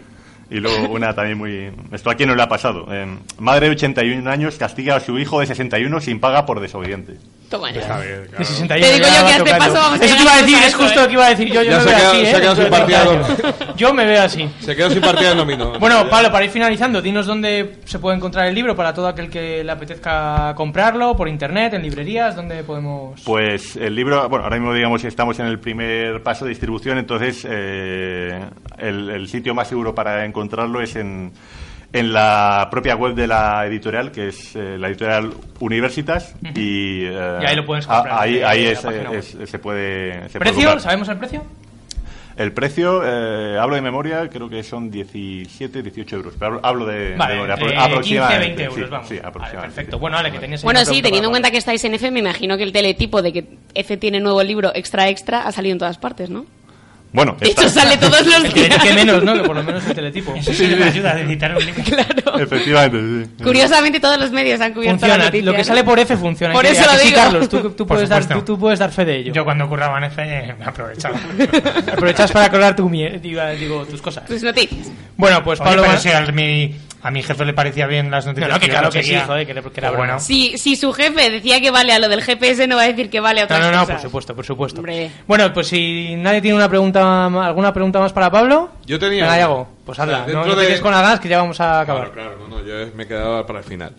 Y luego una también muy... Esto a quién no le ha pasado. Eh, madre de 81 años castiga a su hijo de 61 sin paga por desobediente. Toma ya. De 61 Te digo yo que a este tocando. paso vamos a Eso te iba a decir, es justo lo que iba a decir yo. Yo Ya me se veo así, se ha quedado sin Yo tengo partida 30 años. Yo me veo así. Se quedó sin partida en dominó. Bueno, Pablo, para ir finalizando, dinos dónde se puede encontrar el libro para todo aquel que le apetezca comprarlo, por internet, en librerías, dónde podemos... Pues el libro, bueno, ahora mismo digamos que estamos en el primer paso de distribución, entonces eh, el, el sitio más seguro para encontrarlo es en, en la propia web de la editorial, que es eh, la editorial Universitas, y, eh, Y ahí lo puedes a- comprar Ahí, desde ahí es, se puede. se puede ¿Precio? ¿Sabemos el precio? El precio, eh, hablo de memoria, creo que son 17, 18 euros, pero hablo, de, Vale, de memoria, entre apro- 15 aproximadamente, 20 euros, sí, vamos. sí, Vale, aproximadamente. perfecto. Bueno, vale, que tenías Bueno, sí, teniendo en cuenta que estáis en F, me imagino que el teletipo de que F tiene nuevo libro extra extra ha salido en todas partes, ¿no? Bueno, está- hecho, sale todos los El que, días. que menos, ¿no? Que por lo menos el teletipo. Eso sí que me ayuda a editar un libro. Claro. Efectivamente, sí. Curiosamente, todos los medios han cubierto la Funciona, noticia. lo que sale por F funciona. Por ¿A eso lo sí, digo. Carlos, tú, tú puedes dar, tú, tú puedes dar fe de ello. Yo cuando curraba en F eh, me aprovechaba. Aprovechas para colar tu, digo, digo, tus cosas. Tus noticias. Bueno, pues Oye, Pablo... pero si a mi, a mi jefe le parecía bien las No, noticias. no, que claro no que sí, joder, que era, que bueno. Si, si su jefe decía que vale a lo del GPS, no va a decir que vale a No, otras no, no, cosas. por supuesto, por supuesto. Hombre. Bueno, pues si nadie tiene una pregunta, alguna pregunta más para Pablo, Yo tenía pues hazla. O sea, no dentro no te de- quedes con las que ya vamos a acabar. Claro, claro, no, no, yo me he quedado para el final.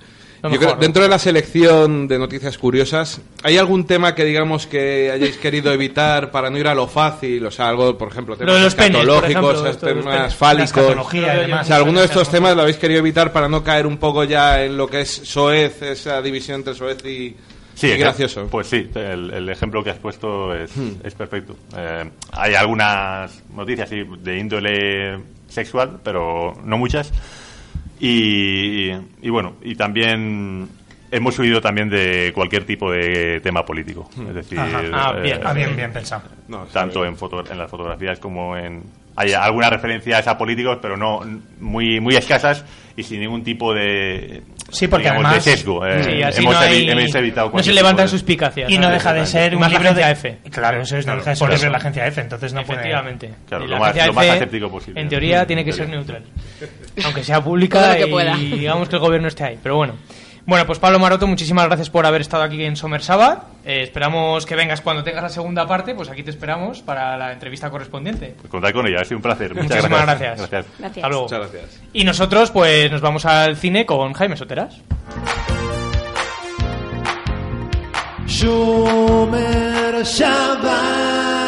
Yo mejor, creo, ¿no? dentro de la selección de noticias curiosas, ¿hay algún tema que digamos que hayáis querido evitar para no ir a lo fácil? O sea, algo, por ejemplo, temas Lo de los penes, por escatológicos, temas fálicos. O sea, alguno de estos temas lo habéis querido evitar para no caer un poco ya en lo que es soez, esa división entre soez y, Sí, gracioso. Pues sí, el, el ejemplo que has puesto es, Hmm. es perfecto. Eh, hay algunas noticias sí, de índole sexual, pero no muchas. Y, y bueno, y también hemos huido también de cualquier tipo de tema político. Es decir, Ajá. Ah, bien. Ah, bien, bien pensado. No, está tanto en, foto- en las fotografías como en... Hay algunas referencias a políticos, pero no muy muy escasas y sin ningún tipo de, Sí, porque digamos, además- de sesgo. Eh, Sí, así hemos, no, hay- hemos evitado no se levantan suspicacias. Y no deja de ser un libro de... agencia F. Claro, eso es, no deja de ser un libro de eso. la agencia F, entonces no puede... Efectivamente. Claro, lo más- lo más F, aséptico posible. En teoría tiene que ser neutral. Aunque sea pública y digamos que el gobierno esté ahí. Pero bueno. Bueno, pues Pablo Maroto, muchísimas gracias por haber estado aquí en Summer Sabbath. Eh, esperamos que vengas cuando tengas la segunda parte, pues aquí te esperamos para la entrevista correspondiente. Contar con ella, ha sido un placer. Muchas Muchísimas gracias. gracias. Gracias. Hasta luego. Muchas gracias. Y nosotros, pues nos vamos al cine con Jaime Soteras. Shomer Shabbat.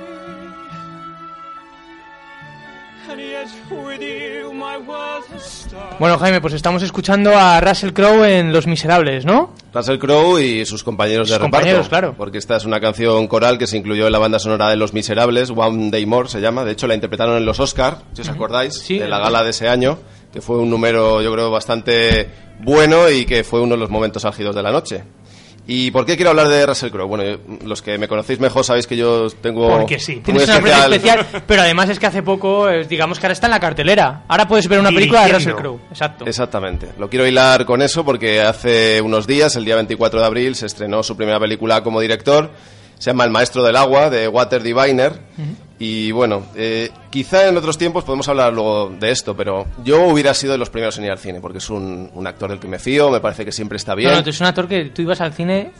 Bueno, Jaime, pues estamos escuchando a Russell Crowe en Los Miserables, ¿no? Russell Crowe y sus compañeros de Sus reparto. compañeros, claro. Porque esta es una canción coral que se incluyó en la banda sonora de Los Miserables, One Day More se llama. De hecho, la interpretaron en los Oscar, si os acordáis, Sí, de la gala de ese año, que fue un número, yo creo, bastante bueno y que fue uno de los momentos álgidos de la noche. ¿Y por qué quiero hablar de Russell Crowe? Bueno, los que me conocéis mejor sabéis que yo tengo Porque sí, tienes una aprecio especial, pero además es que hace poco, digamos que ahora está en la cartelera. Ahora puedes ver una película de Russell. Crowe. Exacto. Exactamente. Lo quiero hilar con eso porque hace unos días, el día 24 de abril, se estrenó su primera película como director. Se llama El Maestro del Agua, de Water Diviner. Y bueno, eh, quizá en otros tiempos podemos hablar luego de esto, pero yo hubiera sido de los primeros en ir al cine porque es un, un actor del que me fío, me parece que siempre está bien. No, no, tú es un actor que tú ibas al cine,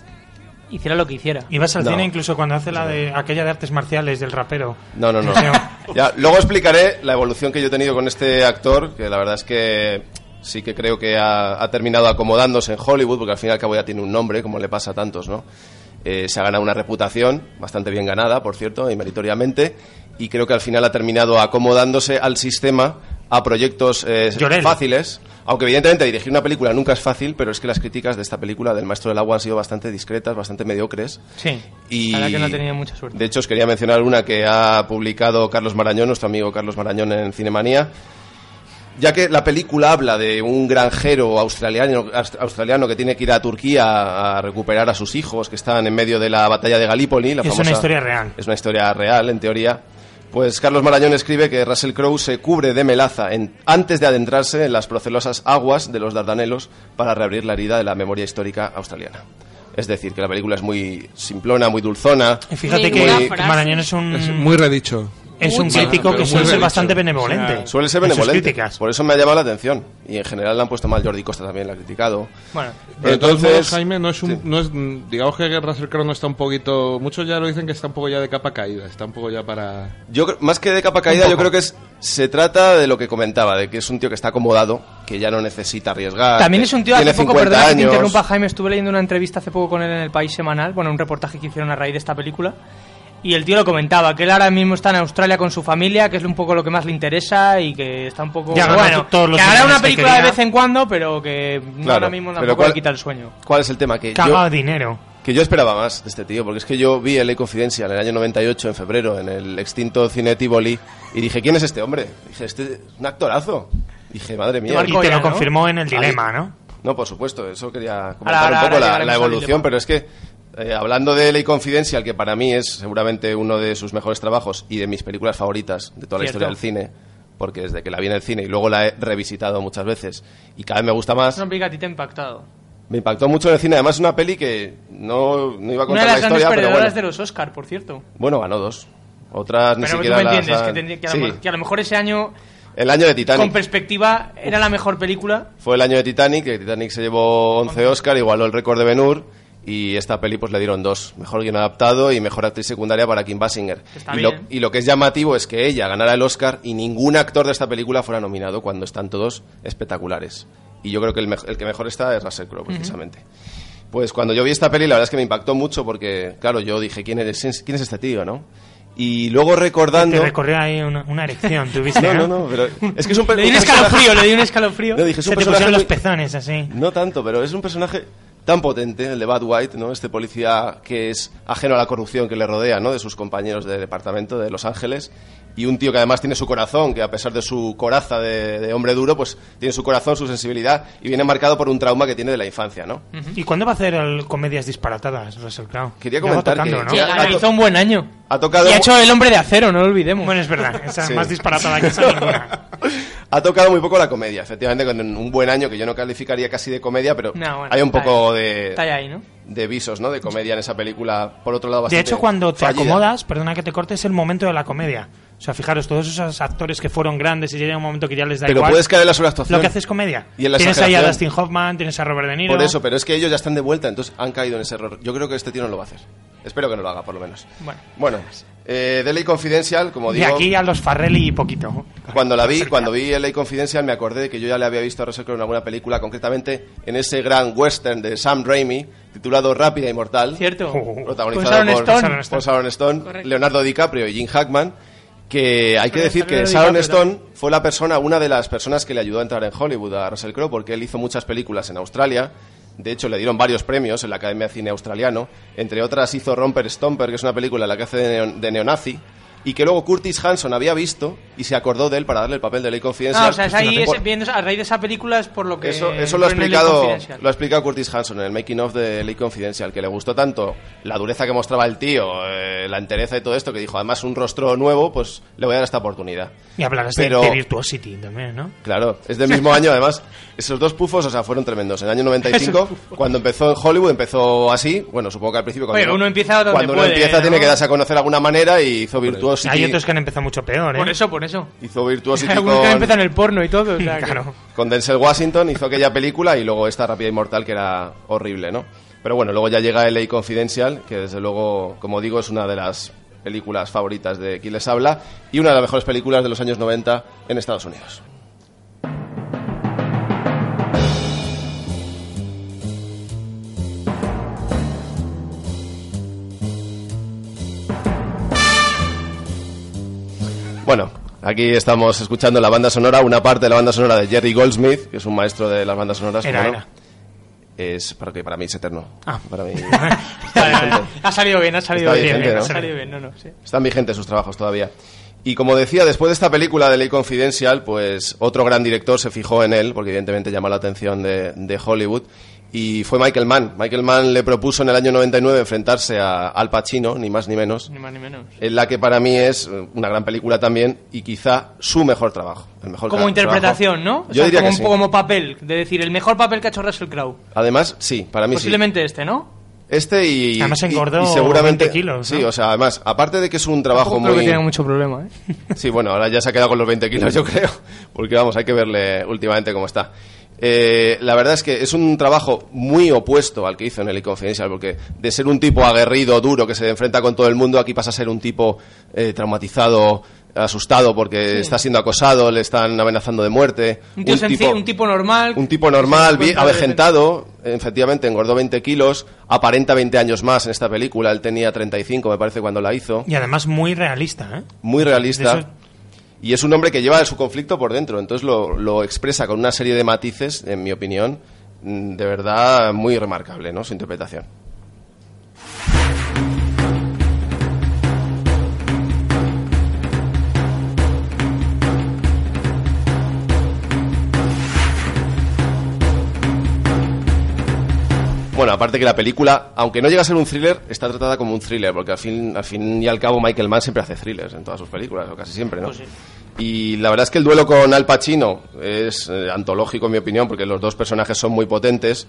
hiciera lo que hiciera. Ibas al No. cine incluso cuando hace la de aquella de artes marciales del rapero. No, no, no. Ya, luego explicaré la evolución que yo he tenido con este actor, que la verdad es que sí que creo que ha, ha terminado acomodándose en Hollywood, porque al fin y al cabo ya tiene un nombre, como le pasa a tantos, ¿no? Eh, se ha ganado una reputación, bastante bien ganada, por cierto, y meritoriamente, y creo que al final ha terminado acomodándose al sistema, a proyectos eh, fáciles, aunque evidentemente dirigir una película nunca es fácil, pero es que las críticas de esta película del Maestro del Agua han sido bastante discretas, bastante mediocres. Sí. Y La que no ha tenido mucha suerte. de hecho, os quería mencionar una que ha publicado Carlos Marañón, nuestro amigo Carlos Marañón en Cinemanía, ya que la película habla de un granjero australiano, aust- australiano que tiene que ir a Turquía a recuperar a sus hijos que están en medio de la batalla de Galípoli. La Es famosa- una historia real. Es una historia real, en teoría. Pues Carlos Marañón escribe que Russell Crowe se cubre de melaza en- antes de adentrarse en las procelosas aguas de los Dardanelos para reabrir la herida de la memoria histórica australiana. Es decir, que la película es muy simplona, muy dulzona. Y fíjate muy- que Marañón es un... Es muy redicho. Es un crítico que suele ser bastante benevolente. Suele ser en sus benevolente. críticas. Por eso me ha llamado la atención. Y en general la han puesto mal. Jordi Costa también la ha criticado. Bueno, Pero todos Entonces- modos, Jaime, no es un, no es, digamos que Russell Crowe no está un poquito, muchos ya lo dicen que está un poco ya de capa caída, está un poco ya para... Yo más que de capa caída, yo creo que es, se trata de lo que comentaba, de que es un tío que está acomodado, que ya no necesita arriesgar. También es un tío, tiene hace poco, 50 perdona que te años. interrumpa Jaime, estuve leyendo una entrevista hace poco con él en el País Semanal, bueno, un reportaje que hicieron a raíz de esta película, y el tío lo comentaba, que él ahora mismo está en Australia con su familia, que es un poco lo que más le interesa y que está un poco... Ya bueno, todos los que hará una que película de quería. vez en cuando, pero que no Claro, ahora mismo tampoco ¿cuál- le quita el sueño. ¿Cuál es el tema? Que Cagado yo, dinero. que yo esperaba más de este tío, porque es que yo vi el Confidencial en el año 98, en febrero, en el extinto cine Tivoli, y dije, ¿quién es este hombre? Dije, este es un actorazo. Dije, madre mía. Y te lo confirmó en el dilema, ¿no? No, por supuesto, eso quería comentar Ahora, un poco ahora la, la evolución, pero es que eh, hablando de Ley Confidencial, que para mí es seguramente uno de sus mejores trabajos y de mis películas favoritas de toda la Cierto. historia del cine, porque desde que la vi en el cine y luego la he revisitado muchas veces y cada vez me gusta más, Es una película que a ti te ha impactado. me impactó mucho en el cine. Además, es una peli que no, no iba a Una contar de la las historia, pero bueno. de los Oscar, por cierto. Bueno, ganó dos. Otras ni Pero tú siquiera me las entiendes, han- que, que, a Sí, lo, que a lo mejor ese año, el año de con Titanic. perspectiva, era la mejor película. Fue el año de Titanic, que Titanic se llevó 11 Oscar, igualó el récord de Ben-Hur y esta peli pues le dieron dos, mejor guion adaptado y mejor actriz secundaria para Kim Basinger. Y lo, y lo que es llamativo es que ella ganara el Oscar y ningún actor de esta película fuera nominado cuando están todos espectaculares. Y yo creo que el, mej- el que mejor está es Russell Crowe, precisamente. Pues cuando yo vi esta peli, la verdad es que me impactó mucho porque, claro, yo dije, ¿quién, eres, quién es este tío, no? Y luego recordando... Te recorrió ahí una, una erección, tuviste, No, ¿no? no, pero es que es un, per- Le di un escalofrío, le di un escalofrío. No, dije, es un Se te personaje pusieron los muy- pezones así. no tanto, pero es un personaje tan potente, el de Bad White, ¿no? Este policía que es ajeno a la corrupción que le rodea, ¿no? De sus compañeros de departamento de Los Ángeles. Y un tío que además tiene su corazón, que a pesar de su coraza de, de hombre duro, pues tiene su corazón, su sensibilidad y viene marcado por un trauma que tiene de la infancia, ¿no? ¿Y cuándo va a hacer el comedias disparatadas, Russell Crowe? Quería comentar tocando, que ¿no? Ha- hizo un buen año. Ha tocado, Y ha hecho El Hombre de Acero, no lo olvidemos. Bueno, es verdad, esa es Sí. más disparatada que esa ninguna. ha tocado muy poco la comedia, efectivamente, con un buen año que yo no calificaría casi de comedia, pero No, bueno, hay un poco ahí. de, Está ahí, ¿no? De visos, ¿no? De comedia en esa película, por otro lado, De bastante hecho, cuando te fallida. acomodas, perdona que te corte, es el momento de la comedia. O sea, fijaros, todos esos actores que fueron grandes y llega un momento que ya les da Pero igual. puedes caer en la sobreactuación. Lo que hace es comedia. Y en la tienes ahí a. Dustin Hoffman, tienes a Robert De Niro. Por eso, pero es que ellos ya están de vuelta, entonces han caído en ese error. Yo creo que este tío no lo va a hacer. Espero que no lo haga, por lo menos. Bueno. Bueno, eh, de Ley Confidencial, como de digo, aquí a los Farrelly y poquito. cuando la vi, cuando vi Ley Confidencial, me acordé de que yo ya le había visto a Russell Crowe en alguna película, concretamente en ese gran western de Sam Raimi, titulado Rápida y Mortal. Cierto. protagonizado Con Sharon por, Stone. por Sharon Stone, Correcto. Leonardo DiCaprio y Jim Hackman, que hay que decir que de Sharon Stone fue la persona, una de las personas que le ayudó a entrar en Hollywood a Russell Crowe, porque él hizo muchas películas en Australia. De hecho, le dieron varios premios en la Academia de Cine Australiano. Entre otras, hizo Romper Stomper, que es una película en la que hace de, neo- de neonazi. Y que luego Curtis Hanson había visto y se acordó de él para darle el papel de Ley Confidencial. Ah, o sea, es ahí, Por- es- viendo, a raíz de esa película es por lo que... eso, eso lo, ha explicado, lo ha explicado Curtis Hanson en el making of de Ley Confidencial, que le gustó tanto la dureza que mostraba el tío, eh, la entereza y todo esto, que dijo, además un rostro nuevo, pues le voy a dar esta oportunidad. Y hablarás de- Pero- de, Virtuosity también, ¿no? Claro, es del mismo año además. Esos dos pufos, o sea, fueron tremendos. En el año 95, cuando empezó en Hollywood, empezó así. Bueno, supongo que al principio cuando Oye, uno empieza donde cuando uno puede, empieza ¿no? tiene que darse a conocer de alguna manera y hizo Virtuosity. Hay otros que han empezado mucho peor, ¿eh? Por eso, por eso. Hizo Virtuosity Hay algunos que con, empiezan el porno y todo. o sea que- Claro. con Denzel Washington, hizo aquella película y luego esta Rápida y Mortal que era horrible, ¿no? Pero bueno, luego ya llega LA Confidential, que desde luego, como digo, es una de las películas favoritas de quien les habla y una de las mejores películas de los años 90 en Estados Unidos. Bueno, aquí estamos escuchando la banda sonora, una parte de la banda sonora de Jerry Goldsmith, que es un maestro de las bandas sonoras. Era, era. Es para que para mí es eterno. Ah. Para mí Ha salido bien, ha salido Está bien. vigente, ha ¿no? salido bien, no, no, sí. están vigentes sus trabajos todavía. Y como decía, después de esta película de Ley Confidential, pues otro gran director se fijó en él, porque evidentemente llama la atención de, de Hollywood, y fue Michael Mann. Michael Mann le propuso en el año 99 enfrentarse a Al Pacino, ni más ni menos, Ni más ni menos. en la que para mí es eh, una gran película también y quizá su mejor trabajo. El mejor Como interpretación, trabajo. ¿no? O Yo sea, diría como, que sí. como papel, de decir, el mejor papel que ha hecho Russell Crowe. Además, sí, para mí sí. Posiblemente este, ¿no? Este y, Además y- engordó y seguramente 20 kilos, ¿no? Sí, o sea, además, aparte de que es un trabajo Tampoco creo muy que tenga mucho problema, ¿eh? Sí, bueno, ahora ya se ha quedado con los 20 kilos, yo creo, porque vamos, hay que verle últimamente cómo está. Eh, la verdad es que es un trabajo muy opuesto al que hizo en el Confidencial, porque de ser un tipo aguerrido, duro, que se enfrenta con todo el mundo, aquí pasa a ser un tipo eh, traumatizado, asustado porque está siendo acosado, le están amenazando de muerte. Un, tío sencillo, un tipo normal. Un tipo normal, bien, de avejentado, efectivamente engordó 20 kilos, aparenta 20 años más en esta película, él tenía 35 me parece cuando la hizo, Y además muy realista, ¿eh? muy realista. Y es un hombre que lleva su conflicto por dentro, entonces lo, lo expresa con una serie de matices, en mi opinión, mm, de verdad muy remarcable, ¿no? Su interpretación. Bueno, aparte que la película, aunque no llega a ser un thriller, está tratada como un thriller, porque al fin, al fin y al cabo Michael Mann siempre hace thrillers en todas sus películas, o casi siempre, ¿no? Pues sí. Y la verdad es que el duelo con Al Pacino es eh, antológico en mi opinión, porque los dos personajes son muy potentes.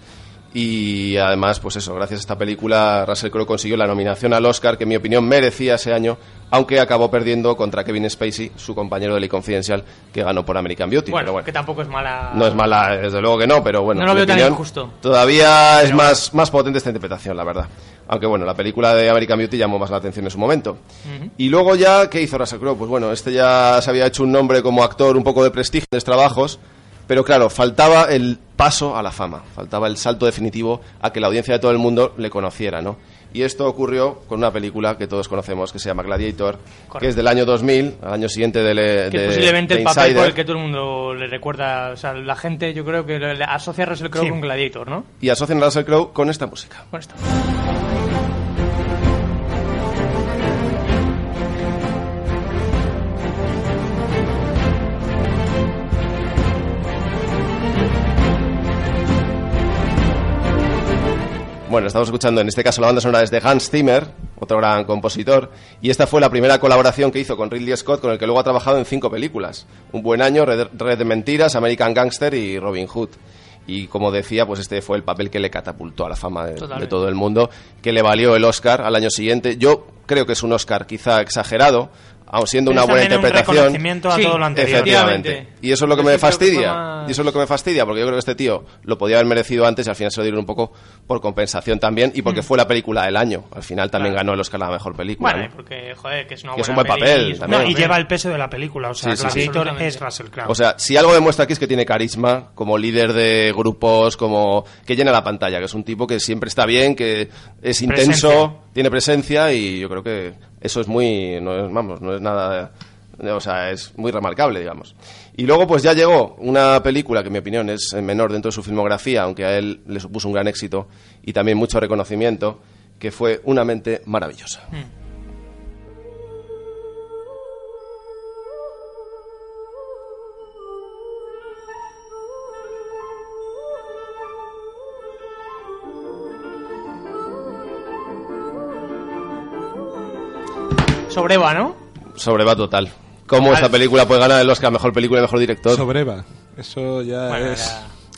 Y además, pues eso, gracias a esta película, Russell Crowe consiguió la nominación al Oscar, que en mi opinión merecía ese año, aunque acabó perdiendo contra Kevin Spacey, su compañero de Ley Confidencial, que ganó por American Beauty. Bueno, pero bueno. que tampoco es mala. No es mala, desde luego que no, pero bueno. No lo veo tan injusto. Todavía es más, más potente esta interpretación, la verdad. Aunque bueno, la película de American Beauty llamó más la atención en su momento. Y luego ya, ¿qué hizo Russell Crowe? Pues bueno, este ya se había hecho un nombre como actor un poco de prestigio en los trabajos, pero claro, faltaba el paso a la fama, faltaba el salto definitivo a que la audiencia de todo el mundo le conociera, ¿no? Y esto ocurrió con una película que todos conocemos que se llama Gladiator, que es del año 2000, al año siguiente del Que de, es posiblemente de el papel por el que todo el mundo le recuerda. O sea, la gente, yo creo que asocia a Russell Crowe Sí. con Gladiator, ¿no? Y asocian a Russell Crowe con esta música. Con esto. Bueno, estamos escuchando en este caso la banda sonora es de Hans Zimmer, otro gran compositor, y esta fue la primera colaboración que hizo con Ridley Scott, con el que luego ha trabajado en cinco películas. Un buen año, Red, Red de Mentiras, American Gangster y Robin Hood. Y como decía, pues este fue el papel que le catapultó a la fama de todo el mundo, que le valió el Oscar al año siguiente. Yo creo que es un Oscar quizá exagerado, aun siendo una es buena un interpretación. reconocimiento a Sí, todo lo anterior. Efectivamente. Y eso es lo que me fastidia. más- Y eso es lo que me fastidia, porque yo creo que este tío lo podía haber merecido antes y al final se lo dieron un poco por compensación también y porque fue la película del año. Al final también Mm. Claro. ganó el Oscar a la mejor película. Bueno, ¿no? porque, joder, que es una Que es buena un buen papel y es un también. No, buen y lleva el peso de la película. O sea, Sí, sí, sí. Gladiator Absolutamente. es Russell Crowe. O sea, si algo demuestra aquí es que tiene carisma como líder de grupos, como que llena la pantalla, que es un tipo que siempre está bien, que es intenso, Presencia. tiene presencia y yo creo que eso es muy, no es, vamos, no es nada, o sea, es muy remarcable, digamos. Y luego pues ya llegó una película que en mi opinión es menor dentro de su filmografía, aunque a él le supuso un gran éxito y también mucho reconocimiento, que fue Una mente maravillosa. Sobre Eva, ¿no? Sobreva total. ¿Cómo esta película puede ganar el Oscar a Mejor Película y Mejor Director? Sobreva. Eso ya Bueno, es...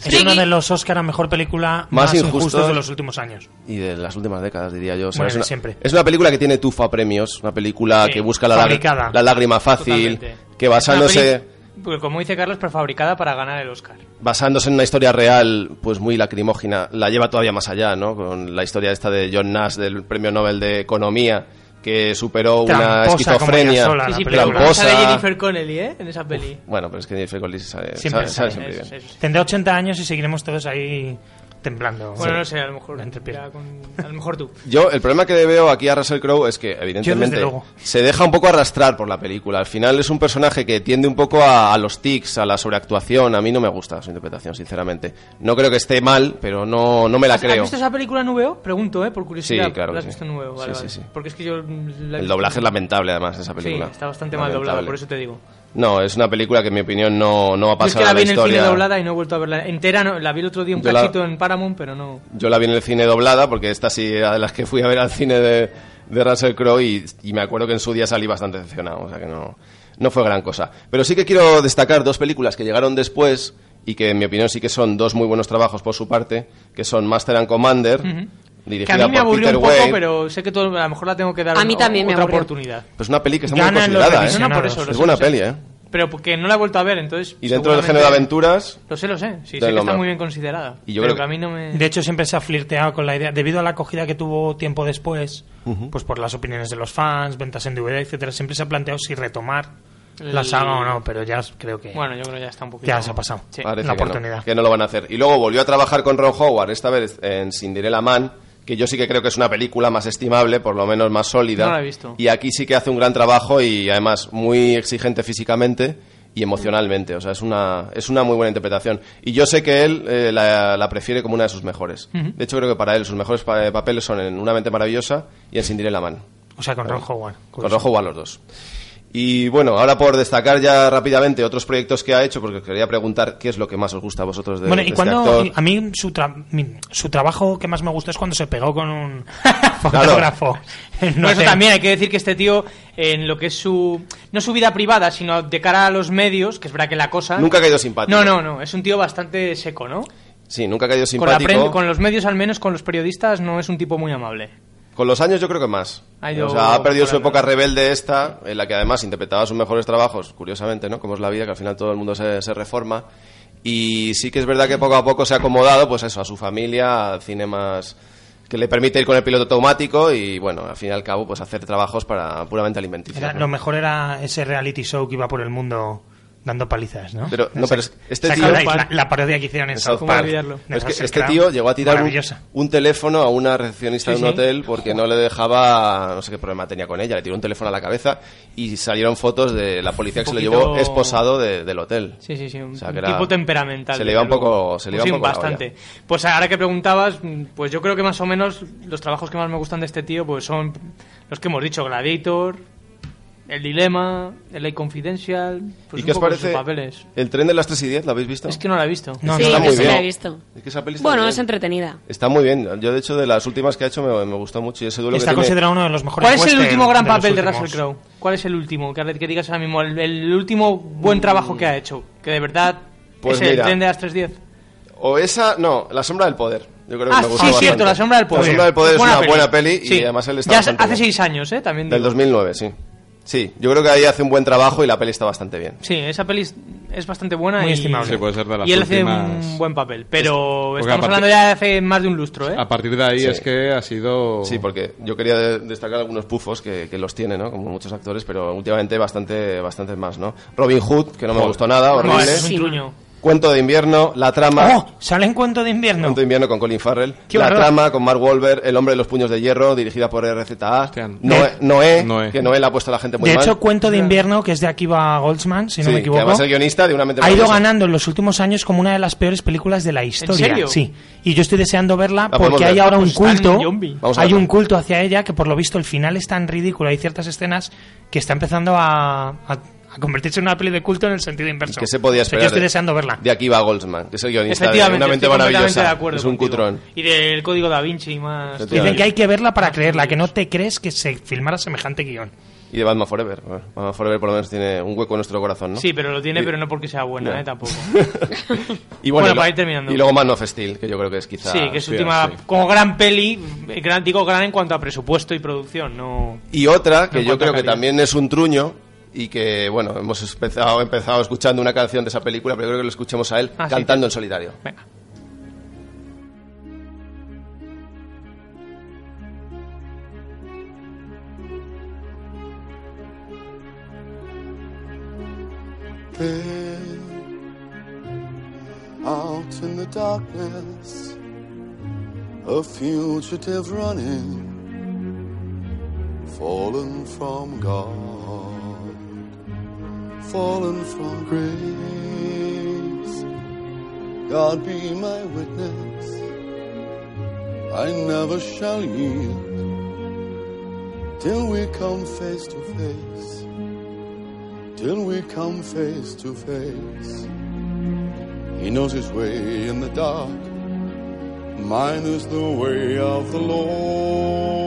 era- Es uno de los Oscar a mejor película Más más, injustos. injustos de los últimos años. Y de las últimas décadas, diría yo. O sea, Bueno, es, de una, siempre. es una película que tiene tufa premios, una película Sí, que busca la, fabricada. la lágrima fácil, Totalmente. que basándose, peli- pues, como dice Carlos, prefabricada para ganar el Oscar. basándose en una historia real, pues muy lacrimógena, la lleva todavía más allá, ¿no? Con la historia esta de John Nash, del Premio Nobel de Economía, que superó una Tramposa como esquizofrenia. sola, Sí, sí, pero Tramposa. sale Jennifer Connelly, ¿eh? En esa peli. Bueno, pero es que Jennifer Connelly sale, Siempre sale- sale sale, siempre Eso, bien. eso. Tendrá 80 años y seguiremos todos ahí temblando. Bueno, no sé, a lo mejor. Con- a lo mejor tú. Yo, el problema que veo aquí a Russell Crowe es que, evidentemente, luego. se deja un poco arrastrar por la película. Al final es un personaje que tiende un poco a, a los tics, a la sobreactuación. A mí no me gusta su interpretación, sinceramente. No creo que esté mal, pero no, no me la ¿Has- ¿Has creo. visto esa película en VO? Pregunto, ¿eh? Por curiosidad. Sí, claro ¿La que has sí. visto en VO? Vale, Sí, vale. sí, sí. Porque es que yo. la he El doblaje es lamentable, además, de esa película. Sí, está bastante mal doblado, por eso te digo. No, es una película que, en mi opinión, no, no va a Yo es pasar que la vi en el historia. cine doblada y no he vuelto a verla entera. No, la vi el otro día un Yo la- en Paramount, pero no. Yo la vi en el cine doblada, porque esta sí era de las que fui a ver al cine de, de Russell Crowe y, y me acuerdo que en su día salí bastante decepcionado, o sea que no, no fue gran cosa. Pero sí que quiero destacar dos películas que llegaron después y que en mi opinión sí que son dos muy buenos trabajos por su parte, que son Master and Commander, dirigida a mí me por aburrió Peter un poco, pero sé que todo, a lo mejor la tengo que dar A mí también me otra aburrió. oportunidad. Pues una peli que está muy Ganan los considerada, ¿eh? No, por eso, Es buena sé. peli, ¿eh? Pero porque no la he vuelto a ver, entonces. Y dentro del género de aventuras, Lo sé, lo sé. Sí, sé que está muy bien considerada. Y yo pero creo que a mí no me. De hecho, siempre se ha flirteado con la idea, debido a la acogida que tuvo tiempo después, Ujú. pues por las opiniones de los fans, ventas en DVD, etcétera, siempre se ha planteado si retomar la saga o no, pero ya creo que Bueno, yo creo que ya está un poquito. ya se ha pasado. Sí. parece la que no, oportunidad. que no lo van a hacer. Y luego volvió a trabajar con Ron Howard, esta vez en Cinderella Man, que yo sí que creo que es una película más estimable, por lo menos más sólida. No la he visto. Y aquí sí que hace un gran trabajo y además muy exigente físicamente y emocionalmente. O sea, es una, es una muy buena interpretación. Y yo sé que él eh, la, la prefiere como una de sus mejores. De hecho, creo que para él sus mejores pa- papeles son en Una mente maravillosa y en Cinderella Man. O sea, con Ron Howard. Con Ron Howard los dos. Y bueno, ahora por destacar ya rápidamente otros proyectos que ha hecho, porque os quería preguntar qué es lo que más os gusta a vosotros de, Bueno, de y este cuando actor. a mí su, tra- su trabajo que más me gustó es cuando se pegó con un fotógrafo. un Por eso también hay que decir que este tío, en lo que es su. No su vida privada, sino de cara a los medios, que es verdad que la cosa. Nunca ha caído simpático. No, no, no. Es un tío bastante seco, ¿no? Sí, nunca ha caído Con, la simpático. con los medios, al menos con los periodistas, no es un tipo muy amable. Con los años yo creo que más. Ha ido o sea, ha perdido su época rebelde esta, en la que además interpretaba sus mejores trabajos, curiosamente, ¿no? Como es la vida, que al final todo el mundo se, se reforma. Y sí que es verdad que poco a poco se ha acomodado, pues eso, a su familia, al cine más que le permite ir con el piloto automático y, bueno, al fin y al cabo, pues hacer trabajos para puramente alimenticios. Era- ¿no? Lo mejor era ese reality show que iba por el mundo dando palizas, ¿no? Pero, no, pero es- este ¿Se tío-? La, la parodia que hicieron en South ¿Cómo Park. es que este tío llegó a tirar un, teléfono a una recepcionista Sí, de un sí. hotel porque no le dejaba, no sé qué problema tenía con ella, le tiró un teléfono a la cabeza y salieron fotos de la policía que se lo llevó esposado de- del hotel. Sí, sí, sí. Un, O sea, un que era- tipo temperamental. se le iba un poco- se le iba Sí, un poco bastante. Pues ahora que preguntabas, pues yo creo que más o menos los trabajos que más me gustan de este tío pues son los que hemos dicho: Gladiator, El Dilema, El Ley Confidential. Pues ¿Y qué os parece papeles. el tren de las 3 y 10? ¿Lo habéis visto? Es que no la he visto. No, sí, está yo muy sí la bien. he visto. Es que esa peli está Bueno, muy es bien. entretenida. Está muy bien. Yo, de hecho, de las últimas que ha hecho me, me gustó mucho y ese duelo Está que tiene... considerado uno de los mejores ¿Cuál es el último gran de papel de. Russell Crowe? ¿Cuál es el último? Que, que digas ahora mismo, el, el último buen trabajo que ha hecho. Que de verdad Pues es el mira. tren de las 310. O esa... No, La sombra del poder. Yo creo que Ah, me sí, gustó cierto, bastante. La sombra del poder. La sombra del poder es Buena una peli. buena peli y Sí. además él está Ya bastante hace bien. seis años, ¿eh? También Del digo. 2009, sí. Sí, yo creo que ahí hace un buen trabajo y la peli está bastante bien. Sí, esa peli es- bastante buena Muy y, estimable. Sí, puede ser de las y él hace un buen papel. Pero Porque estamos hablando ya de hace más de un lustro, ¿eh? A partir de ahí Sí. es que ha sido... Sí, porque yo quería de- destacar algunos pufos que, que los tiene, ¿no? Como muchos actores, pero últimamente bastante, bastante más, ¿no? Robin Hood, que no me Joder. gustó nada, No, horrible. es un Sí. truño. Cuento de invierno, La trama. ¡Oh! Sale en Cuento de Invierno. Cuento de invierno con Colin Farrell. Qué la horror. trama con Mark Wahlberg, El hombre de los puños de hierro, dirigida por RZA. Noé, Noé, Noé. que Noé le ha puesto a la gente muy De mal. hecho, Cuento de Invierno, que es de Akiva Goldsman, si no me que equivoco, además el guionista de una mente ha ido maravillosa. ganando en los últimos años como una de las peores películas de la historia. serio? Sí. Y yo estoy deseando verla porque hay ver. ahora Ah, un pues en culto. Zombie. Vamos a Hay un culto hacia ella que por lo visto el final es tan ridículo. Hay ciertas escenas que está empezando a, a- a convertirse en una peli de culto en el sentido inverso. que se podía O sea, esperar. yo estoy de- deseando verla. De aquí va Goldsman, que es el guionista de Una mente maravillosa. de es un contigo. cutrón. Y del código da Vinci y más. Dicen que hay que verla para creerla, que no te crees que se filmara semejante guion. Y de Batman Forever. Batman Forever por lo menos tiene un hueco en nuestro corazón, ¿no? Sí, pero lo tiene, Y- pero no porque sea buena, No. ¿eh? Tampoco. Y Bueno, y lo- para ir terminando. Y luego Man of Steel, que yo creo que es quizá... Sí, que es su última. sí. Como gran peli, gran, digo gran en cuanto a presupuesto y producción, no. Y otra, que yo creo que también es un truño y que, bueno, hemos empezado, empezado escuchando una canción de esa película, pero creo que lo escuchemos a él Ah, sí, cantando te- en solitario. Venga. Out in the darkness, a fugitive running, fallen from God, fallen from grace. God be my witness, I never shall yield till we come face to face, till we come face to face. He knows his way in the dark. Mine is the way of the Lord.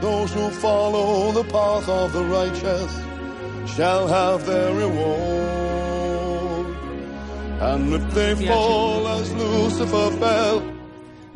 Those who follow the path of the righteous shall have their reward. And if they fall as Lucifer fell,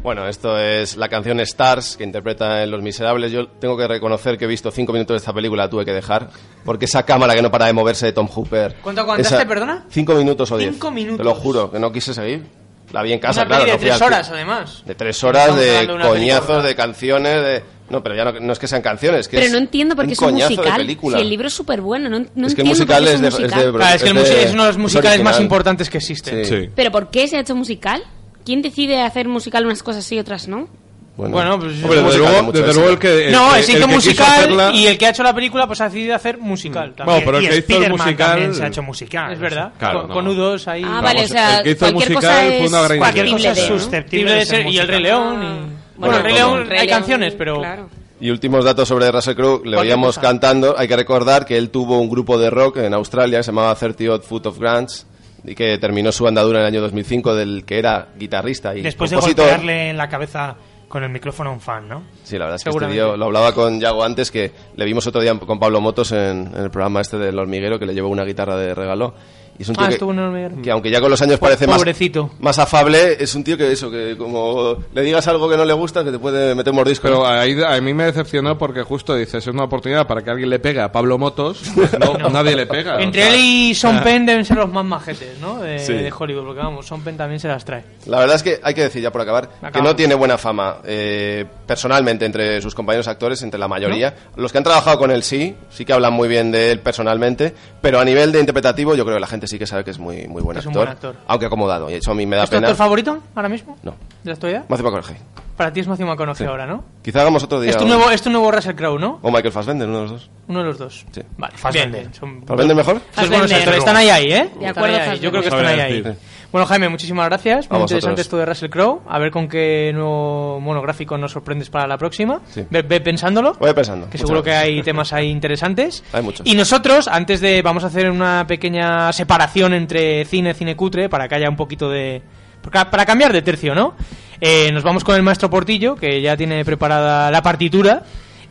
Bueno, esto es la canción Stars que interpreta en Los Miserables. Yo tengo que reconocer que he visto cinco minutos de esta película, la tuve que dejar, porque esa cámara que no para de moverse de Tom Hooper. ¿Cuánto aguantaste, esa- perdona? Cinco minutos o diez. Cinco minutos. Te lo juro, que no quise seguir. La vi en casa, Una claro. peli de no tres horas, además. De tres horas, de coñazos, película. de canciones, de... No, pero ya no, no es que sean canciones, que Pero es no entiendo por qué un es un musical. Si el libro es súper bueno, no, no Es que entiendo el musical por qué es de- un es de- musical. Claro, es que el Es musi- de- es uno de los es musicales más importantes que existen. Sí. ¿Pero por qué se ha hecho musical? ¿Quién decide hacer musical unas cosas sí y otras no? Bueno, pues Hombre, desde luego, desde luego el que. el no, se el hizo que musical hacerla- y el que ha hecho la película pues ha decidido hacer musical. también. Bueno, pero el Y que hizo el Spiderman musical. también se ha hecho musical. Es verdad, Claro, con, no. con nudos ahí. Ah, vale, o sea, el que hizo el cualquier musical cosa fue es una gran Cualquier cosa es susceptible de ser, y el Rey musical. León. Y... Bueno, Bueno, el Rey como- León Rey hay León, canciones, pero. claro. Y últimos datos sobre Russell Crowe, le oíamos cosa. cantando. Hay que recordar que él tuvo un grupo de rock en Australia que se llamaba 30 Odd Foot of Grants y que terminó su andadura en el año 2005 del que era guitarrista y Después de golpearle en la cabeza con el micrófono a un fan, ¿no? Sí, la verdad es que este tío, lo hablaba con Yago antes, que le vimos otro día con Pablo Motos en, en el programa este del hormiguero, que le llevó una guitarra de regalo. Y es un tío Ah, que, estuvo en el hormiguero. que aunque ya con los años parece más, pobrecito. más afable, es un tío que eso, que como le digas algo que no le gusta, que te puede meter mordisco. Pero ahí, a mí me decepcionó porque justo dices, es una oportunidad para que alguien le pegue a Pablo Motos. pues no, nadie le pega. Entre o sea. él y Sean Penn deben ser los más majetes, ¿no? De, Sí. de Hollywood, porque vamos, Sean Penn también se las trae. La verdad es que hay que decir ya por acabar que no tiene buena fama eh, personalmente entre sus compañeros actores, entre la mayoría. Los que han trabajado con él sí, sí que hablan muy bien de él personalmente, pero a nivel de interpretativo yo creo que la gente sí que sabe que es muy, muy buen, Es un actor, buen actor. aunque acomodado, y eso a mí me da ¿Es tu pena. actor favorito ahora mismo? No, ¿De la actualidad? Matthew McConaughey. Para ti es Matthew McConaughey Sí. ahora, ¿no? Quizá hagamos otro día. Es tu, un- nuevo, es tu nuevo Russell Crowe, ¿no? O Michael Fassbender, uno de los dos. Uno de los dos. Sí. Vale, Fassbender. bien, son- ¿Fassbender mejor? Fassbender. están ahí, ahí, ¿eh? De acuerdo, ahí, ahí. Yo creo que están ahí, ahí. Decir. Bueno, Jaime, muchísimas gracias. Muy interesante esto de Russell Crowe. A ver con qué nuevo monográfico nos sorprendes para la próxima. Sí. Ve, ve pensándolo. Voy pensando. Que Muchas seguro que gracias. hay temas ahí interesantes. Hay muchos. Y nosotros, antes de. Vamos a hacer una pequeña separación entre cine, cine cutre, para que haya un poquito de. Para para cambiar de tercio, ¿no? Eh, nos vamos con el maestro Portillo, que ya tiene preparada la partitura.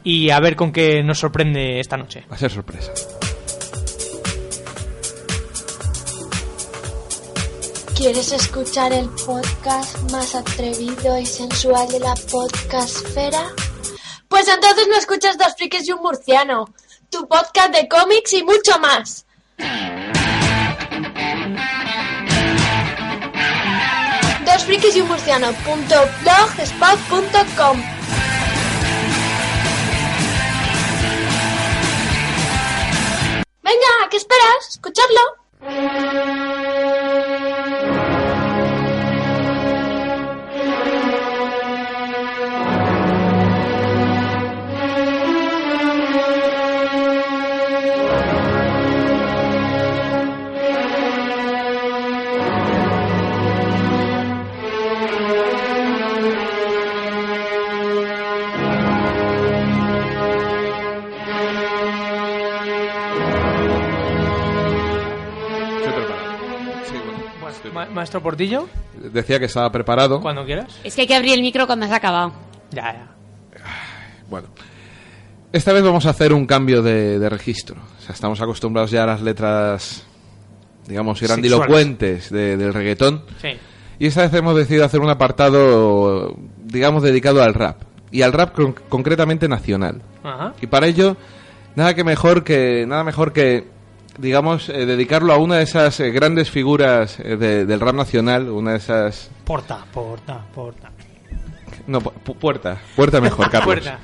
Y a ver con qué nos sorprende esta noche. Va a ser sorpresa. ¿Quieres escuchar el podcast más atrevido y sensual de la podcastfera? Pues entonces no escuchas Dos Frikis y un Murciano, tu podcast de cómics y mucho más. Dos Frikis y un Murciano punto blogspot.com. Venga, ¿qué esperas? Escuchadlo. Maestro Portillo, Decía que estaba preparado. cuando quieras. Es que hay que abrir el micro cuando has acabado. Ya, ya. Bueno. Esta vez vamos a hacer un cambio de, de registro. O sea, estamos acostumbrados ya a las letras, digamos, grandilocuentes de- del reggaetón. Sí. Y esta vez hemos decidido hacer un apartado, digamos, dedicado al rap. Y al rap con- concretamente nacional. Ajá. Y para ello, nada que mejor que nada mejor que digamos eh, dedicarlo a una de esas eh, grandes figuras eh, de- del rap nacional, una de esas Porta, porta, porta. no pu- pu- puerta, puerta mejor, Carlos. Puerta.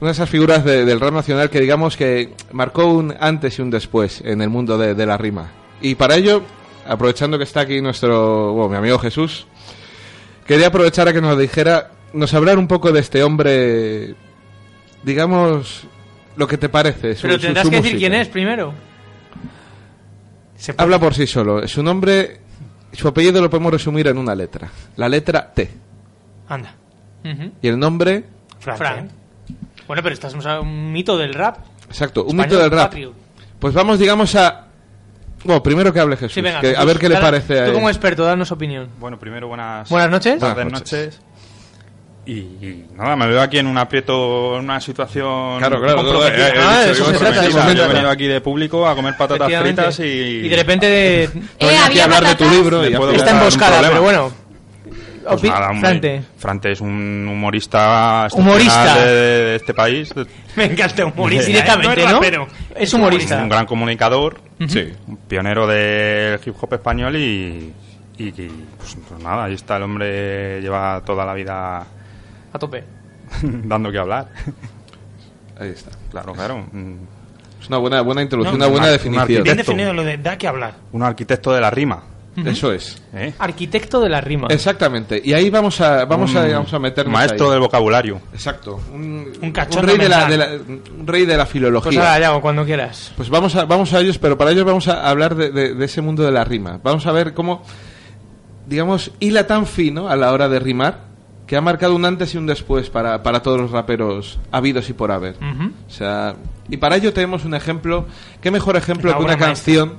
Una de esas figuras de- del rap nacional que digamos que marcó un antes y un después en el mundo de, de la rima. Y para ello, aprovechando que está aquí nuestro, bueno, mi amigo Jesús, quería aprovechar a que nos dijera, nos hablar un poco de este hombre, digamos, lo que te parece. Pero su- tendrás su que decir quién es primero. Habla por sí solo. Su nombre, su apellido lo podemos resumir en una letra. La letra T. Anda. Y el nombre, Frank. Bueno, pero estás un mito del rap. exacto, un Español, mito del rap. patrio. Pues vamos, digamos, a... Bueno, primero que hable Jesús. Sí, venga, que- a ver qué le parece a Tú como experto, danos opinión. Bueno, primero buenas, Buenas noches. Buenas Buenas noches. Y, y nada, me veo aquí en un aprieto, en una situación Claro, claro, comprometida. eh, eh, Ah, de eso se trata, de eso se Yo he venido aquí de público a comer patatas fritas y... Y de repente de... Eh, había hablar de tu libro y puedo Está emboscada, pero bueno. Pues nada. Frante. Frante es un humorista Humorista. De, de este país. Me encanta humorista. Directamente, ¿eh? ¿no? rapero. Es humorista. Un gran comunicador, Sí. un pionero del hip hop español y, y, y, pues, pues nada, ahí está el hombre, lleva toda la vida A tope. dando que hablar. Ahí está. Claro, claro. Es una buena, buena introducción, No, una buena un ar- un definición. Bien arquitecto. definido lo de da que hablar. un arquitecto de la rima. Eso es. ¿eh? Arquitecto de la rima. Exactamente. Y ahí vamos a, vamos a, Un vamos a meternos Maestro ahí. del vocabulario. Exacto. Un, Un cachondo rey de la, mental. de la- un rey de la filología. Pues Yago, cuando quieras. Pues vamos a, vamos a ellos, pero para ellos vamos a hablar de, de- de ese mundo de la rima. Vamos a ver cómo, digamos, hila tan fino a la hora de rimar que ha marcado un antes y un después para, para todos los raperos habidos y por haber. O sea, y para ello tenemos un ejemplo. ¿Qué mejor ejemplo que una maestra. canción?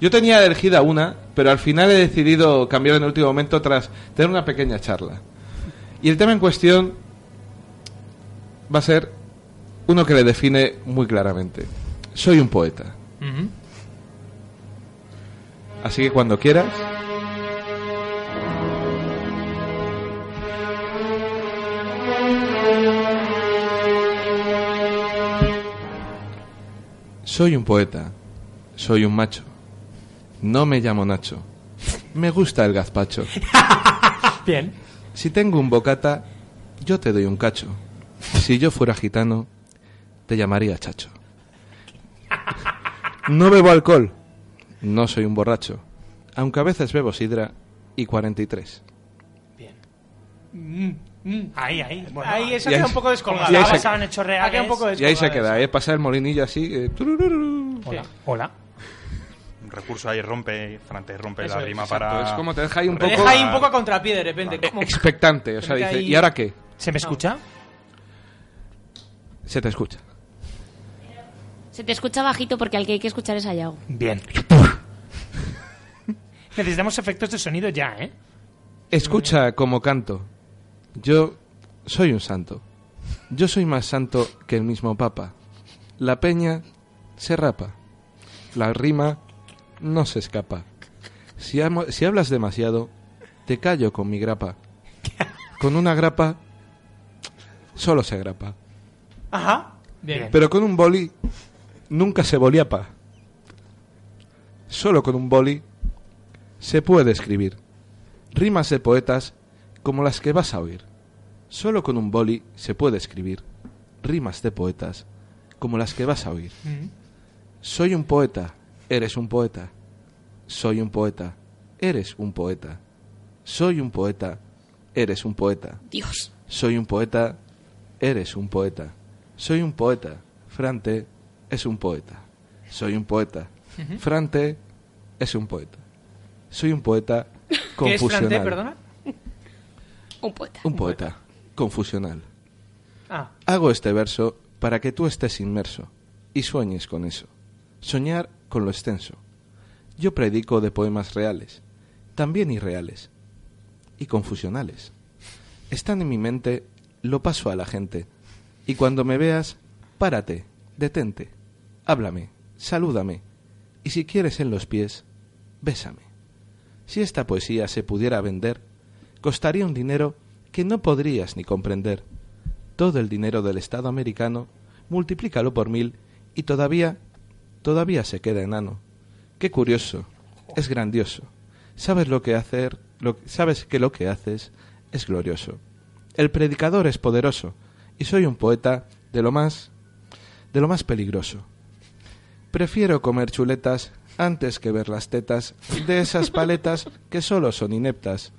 Yo tenía elegida una, pero al final he decidido cambiar en el último momento tras tener una pequeña charla. Y el tema en cuestión va a ser uno que le define muy claramente. Soy un poeta. Así que cuando quieras. Soy un poeta. Soy un macho. No me llamo Nacho. Me gusta el gazpacho. Bien. Si tengo un bocata, yo te doy un cacho. Si yo fuera gitano, te llamaría chacho. No bebo alcohol. No soy un borracho. Aunque a veces bebo sidra y 43. Mm, mm. Ahí, ahí. Bueno, Ahí eso ahí queda un poco descolgado. y ahí ha se- basado en hechos Ha quedado reales. un poco Y ahí se queda. ¿eh? Pasa el molinillo así. eh. Hola. Hola. Un recurso ahí rompe, Frante rompe Eso la rima Exacto, para... es como te deja ahí un Te poco deja ahí un poco a contrapié de repente. como- expectante. O sea, Te dice, ahí- ¿y ahora qué? ¿Se me escucha? Se te escucha. Se te escucha bajito porque al que hay que escuchar es a Yago. Bien. Necesitamos efectos de sonido ya, ¿eh? Escucha como canto. Yo soy un santo. Yo soy más santo que el mismo Papa. La peña se rapa. La rima no se escapa. Si, amo- si hablas demasiado, te callo con mi grapa. Con una grapa solo se grapa. Ajá. Bien. Pero con un boli nunca se boliapa. Solo con un boli se puede escribir. Rimas de poetas como las que vas a oír. Solo con un boli se puede escribir. Rimas de poetas como las que vas a oír. Mm. Soy un poeta, eres un poeta. Soy un poeta, eres un poeta. Soy un poeta, eres un poeta. Dios. Soy un poeta, eres un poeta. Soy un poeta, Frante es un poeta. Soy un poeta, Ujú. Frante es un poeta. Soy un poeta ¿Qué es confusional. Frante, perdona? Un poeta. Un poeta confusional. Ah. Hago este verso para que tú estés inmerso y sueñes con eso. Soñar con lo extenso. Yo predico de poemas reales, también irreales y confusionales. Están en mi mente, lo paso a la gente. Y cuando me veas, párate, detente, háblame, salúdame. Y si quieres en los pies, bésame. Si esta poesía se pudiera vender, costaría un dinero que no podrías ni comprender. Todo el dinero del Estado americano, multiplícalo por mil y todavía, todavía se queda enano. Qué curioso, es grandioso. Sabes lo que hacer, lo, sabes que lo que haces es glorioso. El predicador es poderoso y soy un poeta de lo más, de lo más peligroso. Prefiero comer chuletas antes que ver las tetas de esas paletas que solo son ineptas.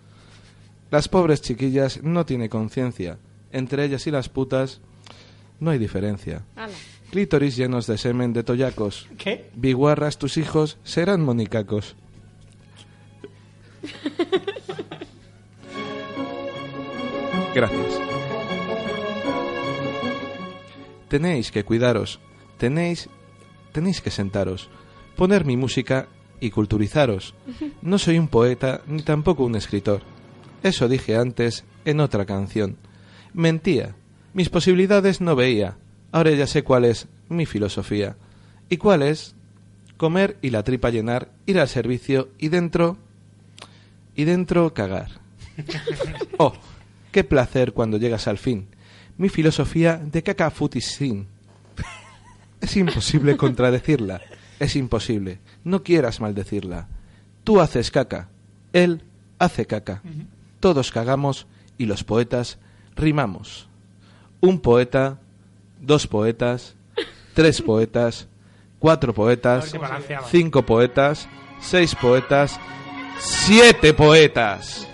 Las pobres chiquillas no tiene conciencia. Entre ellas y las putas no hay diferencia. Ala. Clítoris llenos de semen de toyacos. ¿Qué? Biguarras, tus hijos serán monicacos. Gracias. Tenéis que cuidaros. Tenéis, tenéis que sentaros. Poner mi música y culturizaros. No soy un poeta ni tampoco un escritor. Eso dije antes en otra canción. Mentía. Mis posibilidades no veía. Ahora ya sé cuál es mi filosofía. ¿Y cuál es? Comer y la tripa llenar, ir al servicio y dentro... y dentro cagar. Oh, qué placer cuando llegas al fin. Mi filosofía de caca sin. Es imposible contradecirla. Es imposible. No quieras maldecirla. Tú haces caca. Él hace caca. Todos cagamos y los poetas rimamos. Un poeta, dos poetas, tres poetas, cuatro poetas, cinco poetas, seis poetas, siete poetas.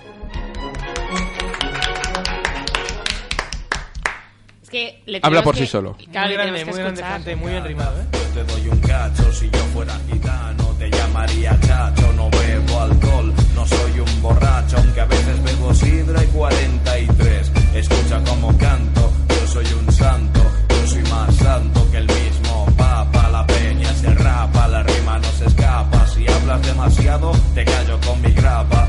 Es que le Habla por que- sí solo. Claro, muy grande, muy grande, muy bien rimado, ¿eh? Te doy un cacho si yo fuera gitano, te llamaría chacho, no bebo alcohol, no soy un borracho, aunque a veces bebo sidra y 43. Escucha como canto, yo soy un santo, yo soy más santo que el mismo papa, la peña se rapa, la rima no se escapa, si hablas demasiado te callo con mi grapa.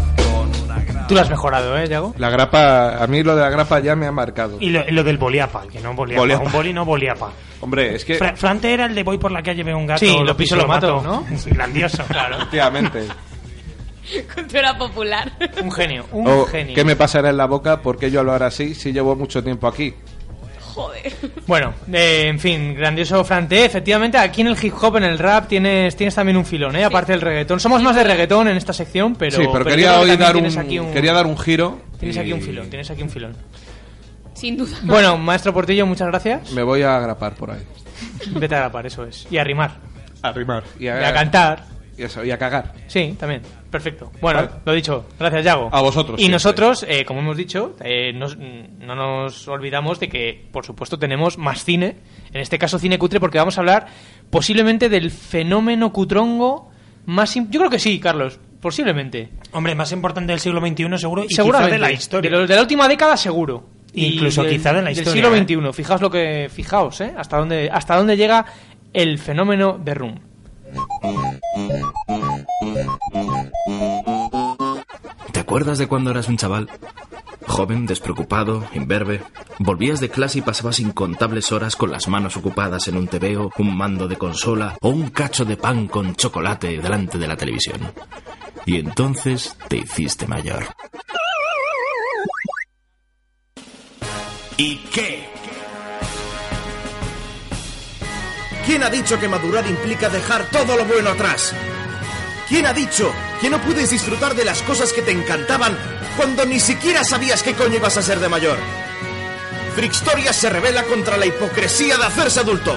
Tú lo has mejorado, ¿eh, Yago? La grapa, a mí lo de la grapa ya me ha marcado. Y lo, lo del boliapa, que no boliapa. Boliapa. Un boli no boliapa. Hombre, es que... Fra- Frante era el de voy por la calle, veo un gato. Sí, lo piso, lo mato, ¿no? Sí, grandioso. Claro. Efectivamente. Cultura popular. Un genio, un O, genio. ¿Qué me pasará en la boca? porque yo hablar así si llevo mucho tiempo aquí? Joder. Bueno, eh, en fin, grandioso Frante. Efectivamente, aquí en el hip hop, en el rap, tienes, tienes también un filón, ¿eh? Aparte del reggaetón. Somos más de reggaetón en esta sección, pero. sí, pero, quería que hoy dar un, tienes aquí un- quería dar un giro. Tienes y aquí un filón, tienes aquí un filón. Sin duda. Bueno, maestro Portillo, muchas gracias. Me voy a agrapar por ahí. Vete a grapar, eso es. Y a rimar. A rimar. Y Y a cantar. Y, eso, y a cagar. Sí, también. Perfecto. Bueno, Vale. lo dicho. Gracias, Yago. A vosotros, Y siempre. nosotros, eh, como hemos dicho, eh, nos- no nos olvidamos de que, por supuesto, tenemos más cine. En este caso, cine cutre, porque vamos a hablar posiblemente del fenómeno cutrongo más... Yo creo que sí, Carlos. Posiblemente. Hombre, más importante del siglo XXI seguro y Seguramente. quizá de la historia. De, lo- de la última década, seguro. Incluso del- quizá de la Del historia, siglo ¿eh? XXI. Fijaos lo que... Fijaos, ¿eh? Hasta dónde, hasta dónde llega el fenómeno de Room. ¿Te acuerdas de cuando eras un chaval? Joven, despreocupado, imberbe. Volvías de clase y pasabas incontables horas con las manos ocupadas en un tebeo, un mando de consola o un cacho de pan con chocolate delante de la televisión. Y entonces te hiciste mayor. ¿Y qué? ¿Quién ha dicho que madurar implica dejar todo lo bueno atrás? ¿Quién ha dicho que no puedes disfrutar de las cosas que te encantaban cuando ni siquiera sabías qué coño ibas a ser de mayor? Frickstoria se revela contra la hipocresía de hacerse adulto.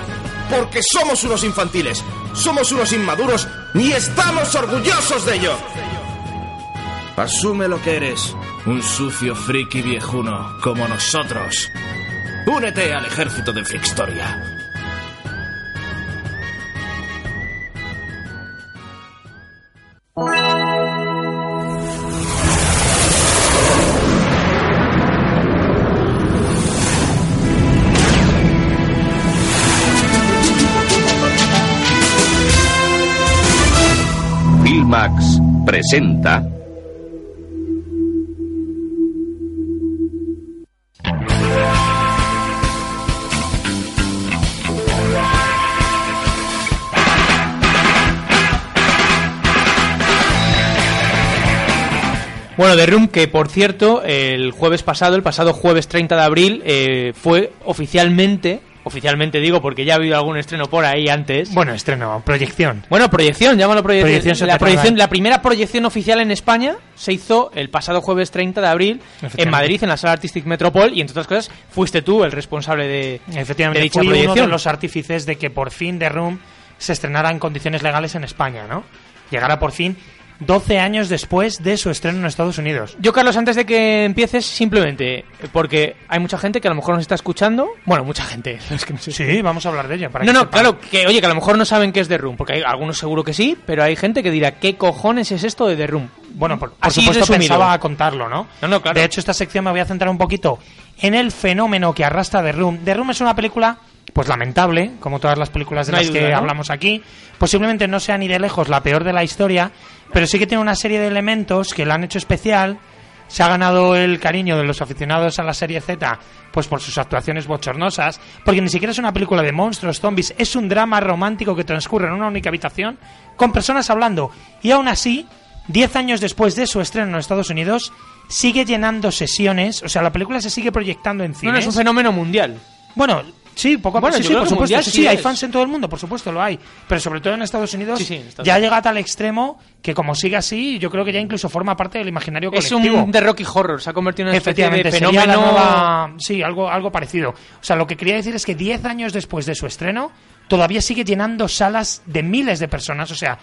Porque somos unos infantiles, somos unos inmaduros y estamos orgullosos de ello. Asume lo que eres, un sucio friki viejuno como nosotros. Únete al ejército de Frickstoria. Filmax presenta Bueno, The Room, que por cierto, el jueves pasado, el pasado jueves 30 de abril, eh, fue oficialmente, oficialmente digo porque ya ha habido algún estreno por ahí antes. Bueno, estreno, proyección. Bueno, proyección, llámalo proyección. Proyección la, proyección la primera proyección oficial en España se hizo el pasado jueves 30 de abril en. Madrid, en la sala Artistic Metropol, y entre otras cosas, fuiste tú el responsable de, Efectivamente, de dicha fui uno proyección. de los artífices de que por fin The Room se estrenara en condiciones legales en España, ¿no? Llegara por fin 12 años después de su estreno en Estados Unidos. Yo, Carlos, antes de que empieces, simplemente, porque hay mucha gente que a lo mejor nos está escuchando. Bueno, mucha gente. que Sí, vamos a hablar de ello. para No, que no, sepan. claro, que oye, que a lo mejor no saben qué es The Room, porque hay algunos seguro que sí, pero hay gente que dirá, ¿qué cojones es esto de The Room? Bueno, por, por Así supuesto resumido. pensaba contarlo, ¿no? No, no, claro. De hecho, esta sección me voy a centrar un poquito en el fenómeno que arrastra The Room. The Room es una película, pues lamentable, como todas las películas de No las duda, que ¿no? hablamos aquí. Posiblemente no sea ni de lejos la peor de la historia, pero sí que tiene una serie de elementos que la han hecho especial. Se ha ganado el cariño de los aficionados a la serie Z, pues por sus actuaciones bochornosas, porque ni siquiera es una película de monstruos, zombies, es un drama romántico que transcurre en una única habitación, con personas hablando, y aún así, Diez años después de su estreno en Estados Unidos, sigue llenando sesiones. O sea, la película se sigue proyectando en No, cines. no, es un fenómeno mundial. Bueno, sí, poco a Bueno, poco. Sí, yo sí, creo por que supuesto. mundial sí, sí sí, hay es. fans en todo el mundo, por supuesto, lo hay. Pero sobre todo en Estados Unidos Sí, sí, en Estados ya llega a tal extremo que como sigue así, yo creo que ya incluso forma parte del imaginario Es colectivo. un The Rocky Horror, se ha convertido en una especie de Efectivamente, fenómeno... nueva- Sí, algo, algo parecido. O sea, lo que quería decir es que 10 años después de su estreno, todavía sigue llenando salas de miles de personas. O sea,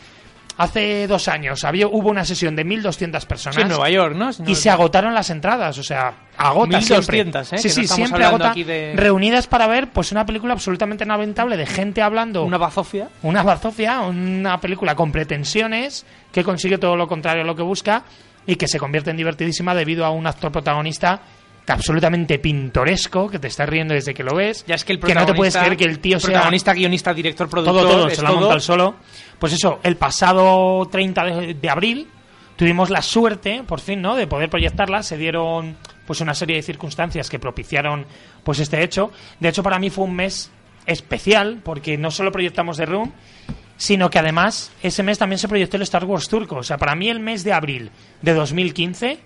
hace dos años había, hubo una sesión de 1.200 personas. Sí, en Nueva York, ¿no? Si no- Y se agotaron las entradas, o sea, agota 1200, siempre. ¿eh? Sí, no sí, siempre agota. de- Reunidas para ver pues una película absolutamente lamentable de gente hablando. Una bazofia. Una bazofia, una película con pretensiones que consigue todo lo contrario a lo que busca y que se convierte en divertidísima debido a un actor protagonista absolutamente pintoresco, que te estás riendo desde que lo ves, Ya es que el que no te puedes protagonista- creer que el tío sea protagonista, guionista, director, productor, todo, todo, se lo ha todo. montado él solo. Pues eso, el pasado 30 de, de abril tuvimos la suerte, por fin, ¿no?, de poder proyectarla. Se dieron, pues, una serie de circunstancias que propiciaron, pues, este hecho. De hecho, para mí fue un mes especial, porque no solo proyectamos The Room, sino que además ese mes también se proyectó el Star Wars turco. O sea, para mí el mes de abril de 2015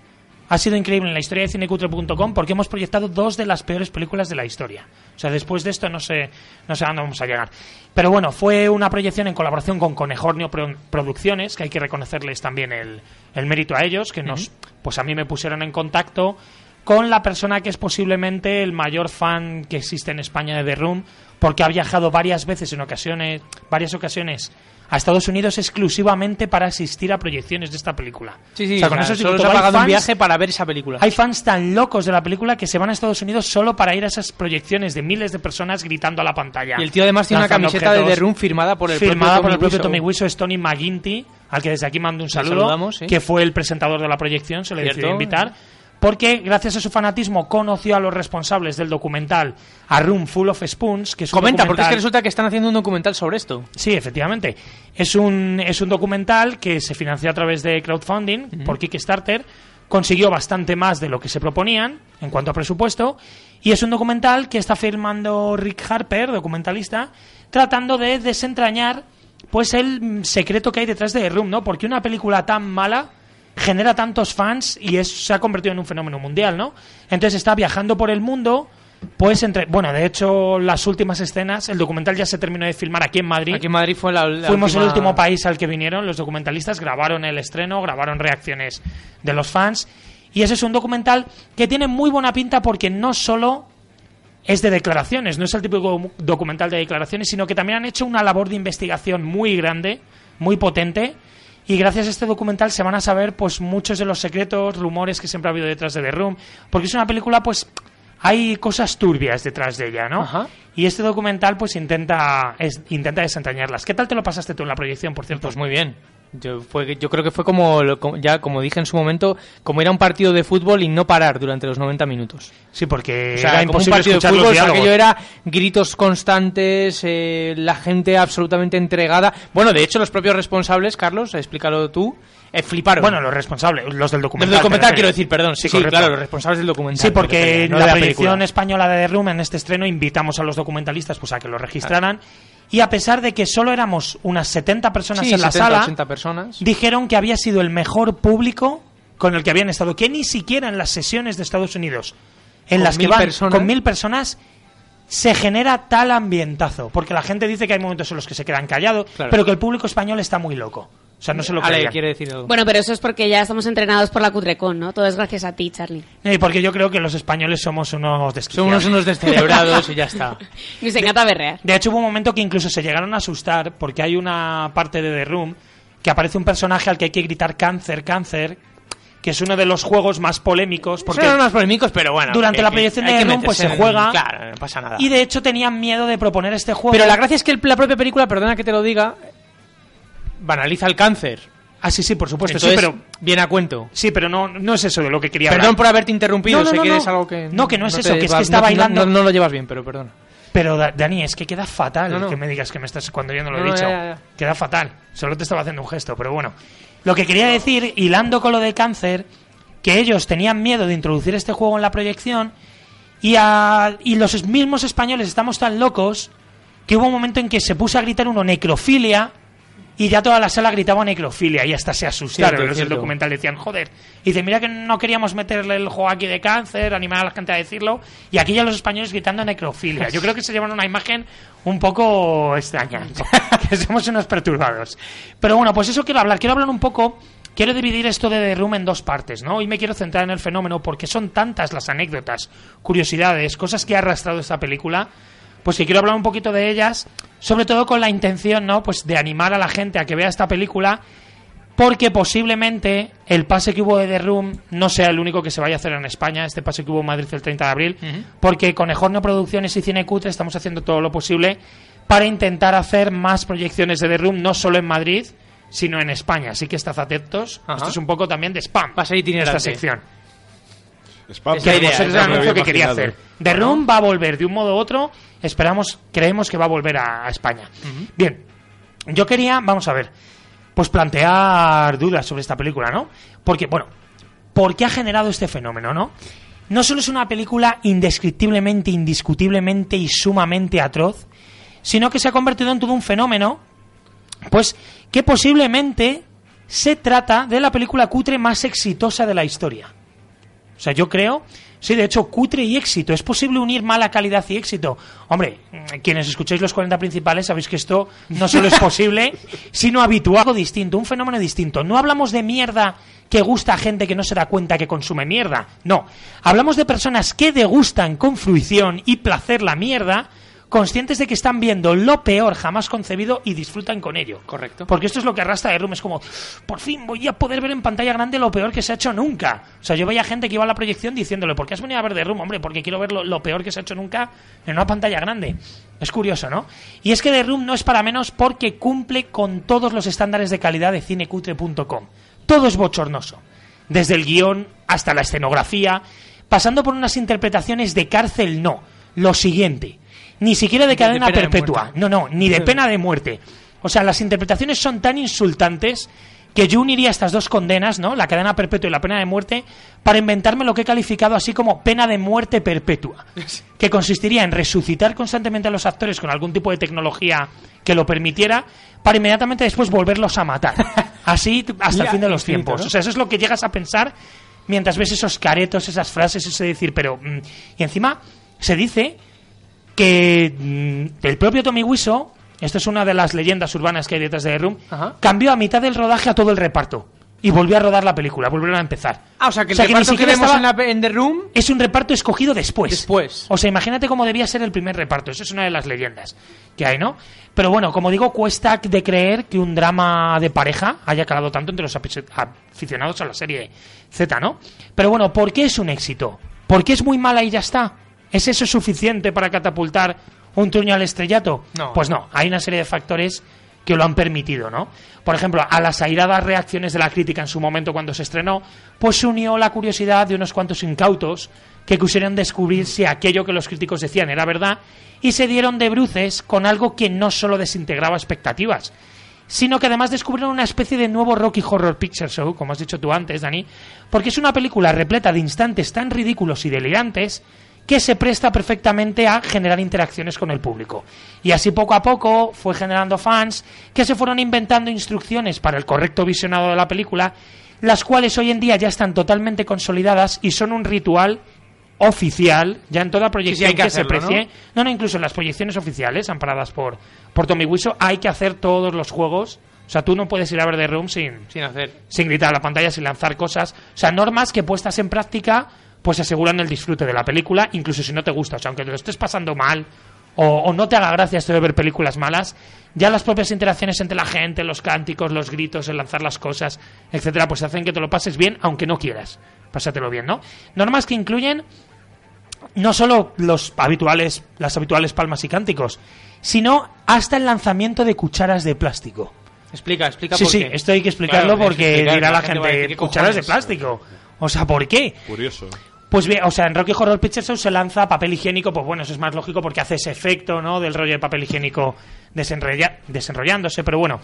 ha sido increíble en la historia de cinecutre.com porque hemos proyectado dos de las peores películas de la historia. O sea, después de esto no sé, no sé a dónde vamos a llegar. Pero bueno, fue una proyección en colaboración con Conejornio Pro- Producciones, que hay que reconocerles también el, el mérito a ellos, que nos, pues a mí me pusieron en contacto con la persona que es posiblemente el mayor fan que existe en España de The Room, porque ha viajado varias veces en ocasiones, varias ocasiones a Estados Unidos exclusivamente para asistir a proyecciones de esta película. Sí, sí, O sea, con o sea, eso solo se ha pagado un viaje para ver esa película. Hay fans tan locos de la película que se van a Estados Unidos solo para ir a esas proyecciones de miles de personas gritando a la pantalla. Y el tío además tiene una camiseta de. The Room firmada por el firmada propio por el Tommy propio Wiseau. Tommy Wiseau, es Tony McGuinty, al que desde aquí mando un saludo, que fue el presentador de la proyección, se le decidió invitar. Porque gracias a su fanatismo conoció a los responsables del documental A Room Full of Spoons, que es un Comenta, porque es que resulta que están haciendo un documental sobre esto. Sí, efectivamente. Es un, es un documental que se financió a través de crowdfunding por Kickstarter. Consiguió bastante más de lo que se proponían en cuanto a presupuesto. Y es un documental que está firmando Rick Harper, documentalista, tratando de desentrañar pues el secreto que hay detrás de The Room, ¿no? Porque una película tan mala genera tantos fans y es, se ha convertido en un fenómeno mundial, ¿no? Entonces está viajando por el mundo, pues entre... Bueno, de hecho, las últimas escenas, el documental ya se terminó de filmar aquí en Madrid. Aquí en Madrid fue la, la Fuimos última- el último país al que vinieron los documentalistas, grabaron el estreno, grabaron reacciones de los fans. Y ese es un documental que tiene muy buena pinta porque no solo es de declaraciones, no es el típico documental de declaraciones, sino que también han hecho una labor de investigación muy grande, muy potente. Y gracias a este documental se van a saber pues muchos de los secretos, rumores que siempre ha habido detrás de The Room. Porque es una película, pues, hay cosas turbias detrás de ella, ¿no? Y este documental, pues, intenta, es- intenta desentrañarlas. ¿Qué tal te lo pasaste tú en la proyección, por cierto? Pues muy bien. Yo, fue, yo creo que fue como, ya como dije en su momento, como era un partido de fútbol y no parar durante los 90 minutos. Sí, porque O sea, era como un imposible partido de los fútbol, o sea, diálogos. aquello era gritos constantes, eh, la gente absolutamente entregada. Bueno, de hecho, los propios responsables, Carlos, explícalo tú, eh, fliparon. Bueno, los responsables, los del documental. Del documental quiero decir, perdón. Sí, claro, los responsables del documental. Sí, porque no la, la española de The Room, en este estreno, invitamos a los documentalistas pues, a que lo registraran. Y a pesar de que solo éramos unas 70 personas Sí, en la 70, sala, 80 personas. dijeron que había sido el mejor público con el que habían estado, que ni siquiera en las sesiones de Estados Unidos, en Con las que van personas. con mil personas, se genera tal ambientazo. Porque la gente dice que hay momentos en los que se quedan callados, Claro. pero que el público español está muy loco. O sea, no se lo Ale, creían. quiere decir algo. Bueno, pero eso es porque ya estamos entrenados por la Cutrecon, ¿no? Todo es gracias a ti, Charlie. Eh, porque yo creo que los españoles somos unos desquiciados. Somos unos descerebrados y ya está. Nos encanta berrear. De hecho, hubo un momento que incluso se llegaron a asustar porque hay una parte de The Room que aparece un personaje al que hay que gritar cáncer, cáncer, que es uno de los juegos más polémicos. Porque Son los más polémicos, pero bueno. durante que- la proyección de Room pues se en- juega. Claro, no pasa nada. Y de hecho tenían miedo de proponer este juego. Pero la gracia es que el- la propia película, perdona que te lo diga, banaliza el cáncer. Ah, sí, sí, por supuesto. sí, Entonces, pero viene a cuento. Sí, pero no, no es eso de lo que quería Perdón hablar. por haberte interrumpido, No, no, sé no, que no. es algo que... No, que no es eso, que es que está bailando- No, lo llevas bien, pero perdona. Pero Da- Dani, es que queda fatal que me digas que me estás cuando yo no lo he dicho. ya, ya, ya. Queda fatal. Solo te estaba haciendo un gesto, pero bueno. Lo que quería decir, hilando con lo de cáncer, que ellos tenían miedo de introducir este juego en la proyección y, a- y los mismos españoles estamos tan locos que hubo un momento en que se puso a gritar uno necrofilia y ya toda la sala gritaba necrofilia y hasta se asustaron. Cierto, los del documental decían, joder. Y dice, mira que no queríamos meterle el juego aquí de cáncer, animar a la gente a decirlo. Y aquí ya los españoles gritando necrofilia. Yo creo que se llevan una imagen un poco extraña. que somos unos perturbados. Pero bueno, pues eso quiero hablar. Quiero hablar un poco... Quiero dividir esto de The Room en dos partes, ¿no? Hoy me quiero centrar en el fenómeno porque son tantas las anécdotas, curiosidades, cosas que ha arrastrado esta película pues que quiero hablar un poquito de ellas, sobre todo con la intención, ¿no? Pues de animar a la gente a que vea esta película, porque posiblemente el pase que hubo de The Room no sea el único que se vaya a hacer en España, este pase que hubo en Madrid el 30 de abril, porque con Ejorno Producciones y Cine Cutre estamos haciendo todo lo posible para intentar hacer más proyecciones de The Room, no solo en Madrid, sino en España. Así que estad atentos. Ajá. Esto es un poco también de spam. Va a ser itinerante. Esta sección. Spam, Es la idea, ese es el anuncio que quería hacer. The. Room va a volver de un modo u otro. Esperamos, creemos que va a volver a, a España. Bien, yo quería, vamos a ver, pues plantear dudas sobre esta película, ¿no? Porque, bueno, ¿por qué ha generado este fenómeno, no? No solo es una película indescriptiblemente, indiscutiblemente y sumamente atroz, sino que se ha convertido en todo un fenómeno, pues que posiblemente se trata de la película cutre más exitosa de la historia. O sea, yo creo, sí, de hecho, cutre y éxito. ¿Es posible unir mala calidad y éxito? Hombre, mm, quienes escucháis los 40 principales sabéis que esto no solo es posible, sino habitual, algo distinto, un fenómeno distinto. No hablamos de mierda que gusta a gente que no se da cuenta que consume mierda. No, hablamos de personas que degustan con fruición y placer la mierda, conscientes de que están viendo lo peor jamás concebido y disfrutan con ello. Correcto. Porque esto es lo que arrastra de Room, es como, por fin voy a poder ver en pantalla grande lo peor que se ha hecho nunca. O sea, yo veía gente que iba a la proyección diciéndole, ¿por qué has venido a ver The Room? Hombre, porque quiero ver lo, lo peor que se ha hecho nunca en una pantalla grande. Es curioso, ¿no? Y es que The Room no es para menos porque cumple con todos los estándares de calidad de cinecutre.com. Todo es bochornoso. Desde el guion hasta la escenografía, pasando por unas interpretaciones de cárcel, no. Lo siguiente. Ni siquiera de De- de cadena de perpetua. No, no, ni de pena de muerte. O sea, las interpretaciones son tan insultantes que yo uniría estas dos condenas, ¿no? La cadena perpetua y la pena de muerte, para inventarme lo que he calificado así como pena de muerte perpetua. Que consistiría en resucitar constantemente a los actores con algún tipo de tecnología que lo permitiera, para inmediatamente después volverlos a matar. Así hasta el fin de los infinito, tiempos. ¿no? O sea, eso es lo que llegas a pensar mientras ves esos caretos, esas frases, ese decir, pero... mm, y encima se dice que mm, el propio Tommy Wiseau, esto es una de las leyendas urbanas que hay detrás de The Room, cambió a mitad del rodaje a todo el reparto y volvió a rodar la película, volvieron a empezar. Ah, o sea, que el ni reparto que vemos en, la en The Room es un reparto escogido después. Después. O sea, imagínate cómo debía ser el primer reparto. Eso es una de las leyendas que hay, ¿no? Pero bueno, como digo, cuesta de creer que un drama de pareja haya calado tanto entre los afici- aficionados a la serie Z, ¿no? Pero bueno, ¿por qué es un éxito? ¿Por qué es muy mala y ya está? ¿Es eso suficiente para catapultar un truño al estrellato? No. Pues no, hay una serie de factores que lo han permitido, ¿no? Por ejemplo, a las airadas reacciones de la crítica en su momento cuando se estrenó, pues se unió la curiosidad de unos cuantos incautos que quisieron descubrir si aquello que los críticos decían era verdad y se dieron de bruces con algo que no solo desintegraba expectativas, sino que además descubrieron una especie de nuevo Rocky Horror Picture Show, como has dicho tú antes, Dani, porque es una película repleta de instantes tan ridículos y delirantes que se presta perfectamente a generar interacciones con el público. Y así poco a poco fue generando fans que se fueron inventando instrucciones para el correcto visionado de la película, las cuales hoy en día ya están totalmente consolidadas y son un ritual oficial, ya en toda proyección hay que que, se precie. ¿no? no, incluso en las proyecciones oficiales, amparadas por, por Tommy Wiseau, hay que hacer todos los juegos. O sea, tú no puedes ir a ver The Room sin, sin hacer. sin gritar a la pantalla, sin lanzar cosas. O sea, normas que puestas en práctica, pues aseguran el disfrute de la película, incluso si no te gusta. O sea, aunque te lo estés pasando mal o, o no te haga gracia esto de ver películas malas, ya las propias interacciones entre la gente, los cánticos, los gritos, el lanzar las cosas, etcétera, pues hacen que te lo pases bien, aunque no quieras. Pásatelo bien, ¿no? Normas que incluyen no solo los habituales, las habituales palmas y cánticos, sino hasta el lanzamiento de cucharas de plástico. Explica, explica Sí, por sí, qué. esto hay que explicarlo Claro, porque explicar, dirá la gente, decir, ¿qué cucharas de plástico. O sea, ¿por qué? Curioso. Pues bien, o sea, en Rocky Horror Picture Show se lanza papel higiénico, pues bueno, eso es más lógico porque hace ese efecto, ¿no? Del rollo de papel higiénico desenrolla- desenrollándose, pero bueno.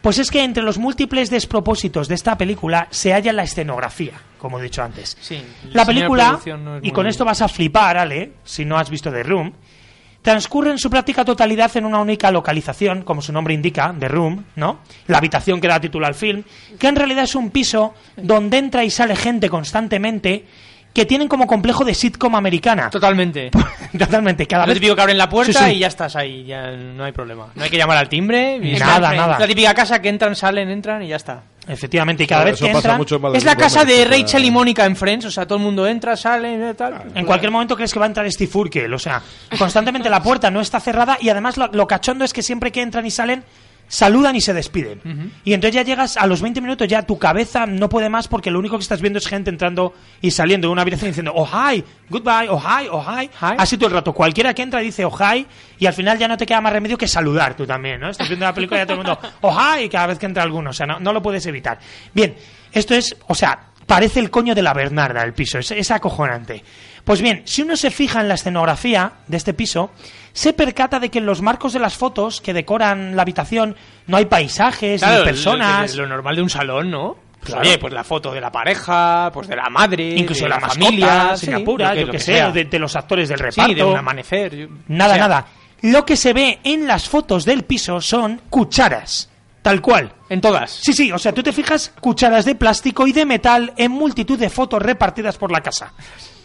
Pues es que entre los múltiples despropósitos de esta película se halla la escenografía, como he dicho antes. Sí, La película, no y con esto vas a flipar, Ale, si no has visto The Room, transcurre en su práctica totalidad en una única localización, como su nombre indica, The Room, ¿no? La habitación que da título al film, que en realidad es un piso donde entra y sale gente constantemente que tienen como complejo de sitcom americana. Totalmente. Totalmente. Cada Lo vez típico que abren la puerta Sí, sí. y ya estás ahí, ya no hay problema. No hay que llamar al timbre. y Nada, es nada. La típica casa que entran, salen, entran y ya está. Efectivamente, y cada Claro, vez que entran... mucho Es la casa de Rachel y Mónica en Friends, o sea, todo el mundo entra, sale, tal. En cualquier momento crees que va a entrar Steve Urkel, o sea, constantemente la puerta no está cerrada y además lo, lo cachondo es que siempre que entran y salen saludan y se despiden. Y entonces ya llegas a los 20 minutos, ya tu cabeza no puede más porque lo único que estás viendo es gente entrando y saliendo de una habitación diciendo, oh hi, goodbye, oh hi, oh hi. Así todo el rato. Cualquiera que entra dice oh hi y al final ya no te queda más remedio que saludar tú también, ¿no? Estás viendo la película y ya todo el mundo, oh hi, cada vez que entra alguno. O sea, no, no lo puedes evitar. Bien, esto es, o sea, parece el coño de la Bernarda el piso, es, es acojonante. Pues bien, si uno se fija en la escenografía de este piso, se percata de que en los marcos de las fotos que decoran la habitación no hay paisajes Claro, ni personas. Lo, lo normal de un salón, ¿no? Pues, Claro. Oye, pues la foto de la pareja, pues de la madre, incluso de la, familia, mascota, sí, sin apura, lo que- yo lo que que sé, de, de los actores del Sí, reparto. de un amanecer. yo- Nada, sea, nada. Lo que se ve en las fotos del piso son cucharas. Tal cual. En todas. Sí, sí, o sea, tú te fijas cucharas de plástico y de metal en multitud de fotos repartidas por la casa.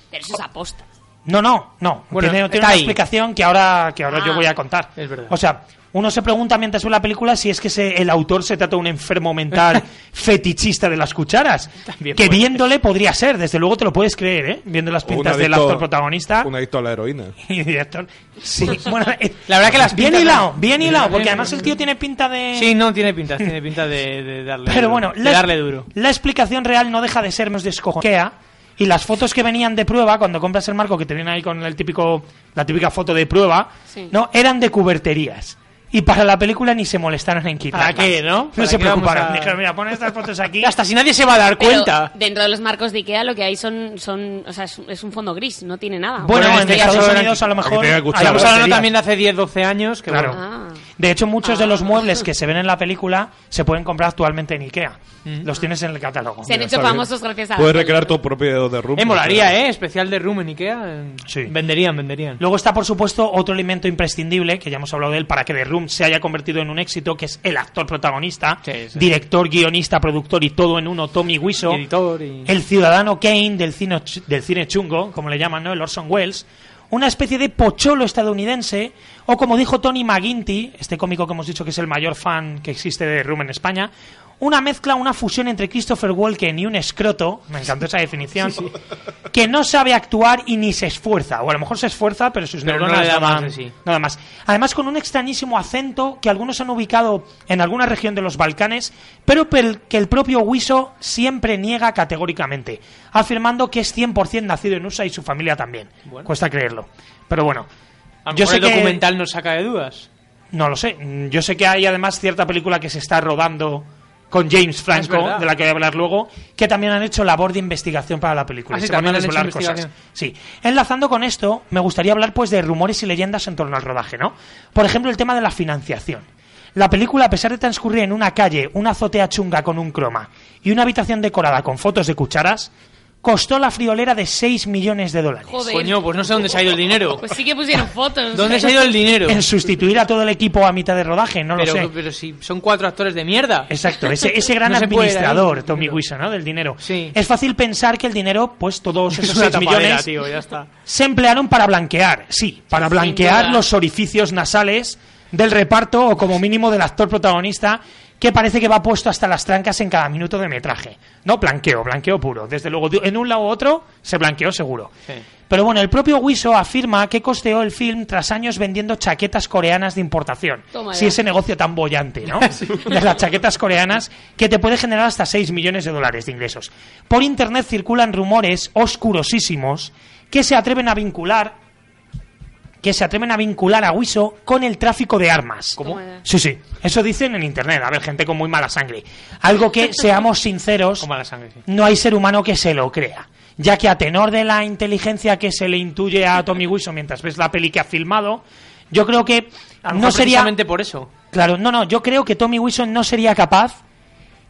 Pero eso es aposta. No, no, no. Bueno, tiene una ahí. explicación que ahora, que ahora Ah. yo voy a contar. Es verdad. O sea, uno se pregunta mientras ve la película si es que se- el autor se trata de un enfermo mental fetichista de las cucharas. También que puede viéndole podría ser, desde luego te lo puedes creer, ¿eh? Viendo las pintas del actor protagonista. Un adicto a la heroína. Y director. Sí, bueno, eh, La verdad que las bien pintas- hilado, bien hilado, porque además el tío tiene pinta de. Sí, no, tiene pinta, tiene pinta de, de darle Pero duro, bueno, de la, darle duro. la explicación real no deja de ser más descojonquea. Y las fotos que venían de prueba, cuando compras el marco que te viene ahí con el típico, la típica foto de prueba, Sí. no, eran de cuberterías. Y para la película ni se molestaron en quitarlas. ¿Para qué, no? No ¿Para se qué vamos preocuparon. a- Dijeron, mira, pon estas fotos aquí. Hasta si nadie se va a dar Pero cuenta. dentro de los marcos de Ikea lo que hay son, son o sea, es, un fondo gris, no tiene nada. Bueno, Bueno, en este Estados Unidos a lo mejor. Estamos hablando también de hace 10, 12 años. Que Claro. bueno. Ah. De hecho, muchos de los muebles que se ven en la película se pueden comprar actualmente en Ikea. Los tienes en el catálogo. Se han hecho famosos gracias a... Puedes recrear tu propio de room. Eh, molaría, ¿eh? Especial de Room en Ikea. Sí. Venderían, venderían. Luego está, por supuesto, otro elemento imprescindible, que ya hemos hablado de él, para que The Room se haya convertido en un éxito, que es el actor protagonista, Sí, sí. director, guionista, productor y todo en uno, Tommy Wiseau, Y editor y- el ciudadano Kane del cine, ch- del cine chungo, como le llaman, ¿no? El Orson Welles, una especie de pocholo estadounidense, o como dijo Tony McGuinty, este cómico que hemos dicho que es el mayor fan que existe de Room en España, una mezcla, una fusión entre Christopher Walken y un escroto, me encantó esa definición, que no sabe actuar y ni se esfuerza, o a lo mejor se esfuerza, pero sus Pero no neuronas le da más sí. nada más. Además con un extrañísimo acento que algunos han ubicado en alguna región de los Balcanes, pero que el propio Wiso siempre niega categóricamente, afirmando que es 100% nacido en USA y su familia también. Bueno. Cuesta creerlo. Pero bueno, A lo yo mejor sé el que documental nos saca de dudas. no lo sé. Yo sé que hay además cierta película que se está rodando con James Franco, de la que voy a hablar luego, que también han hecho labor de investigación para la película. Ah, y sí, se van a desvelar cosas. Sí. Enlazando con esto, me gustaría hablar pues de rumores y leyendas en torno al rodaje, ¿no? Por ejemplo, el tema de la financiación. La película, a pesar de transcurrir en una calle, una azotea chunga con un croma y una habitación decorada con fotos de cucharas, costó la friolera de 6 millones de dólares. Joder. Coño, pues no sé dónde se ha ido el dinero. Pues sí que pusieron fotos. ¿Dónde se ha ido el dinero? En sustituir a todo el equipo a mitad de rodaje, no lo sé. pero si son cuatro actores de mierda. Exacto, ese, ese gran No se puede administrador, ahí. Tommy Wiseau, ¿no? Del dinero. Sí. Es fácil pensar que el dinero, pues todos Es esos una 6 tapadera, millones, tío, ya está. se emplearon para blanquear, sí, para blanquear los orificios nasales del reparto o como mínimo del actor protagonista que parece que va puesto hasta las trancas en cada minuto de metraje. No, blanqueo, blanqueo puro. Desde luego, en un lado u otro se blanqueó seguro. Pero bueno, el propio Wiso afirma que costeó el film tras años vendiendo chaquetas coreanas de importación. Toma si ese negocio tan bollante, ¿no? De las chaquetas coreanas que te puede generar hasta 6 millones de dólares de ingresos. Por internet circulan rumores oscurosísimos que se atreven a vincular que se atreven a vincular a Wiso con el tráfico de armas. ¿Cómo? Sí, sí. Eso dicen en internet. A ver, gente con muy mala sangre. Algo que, seamos sinceros, Con mala sangre, sí. no hay ser humano que se lo crea. Ya que a tenor de la inteligencia que se le intuye a Tommy Wiseau mientras ves la peli que ha filmado, yo creo que A lo no mejor sería... precisamente por eso. Claro, no, no, yo creo que Tommy Wiseau no sería capaz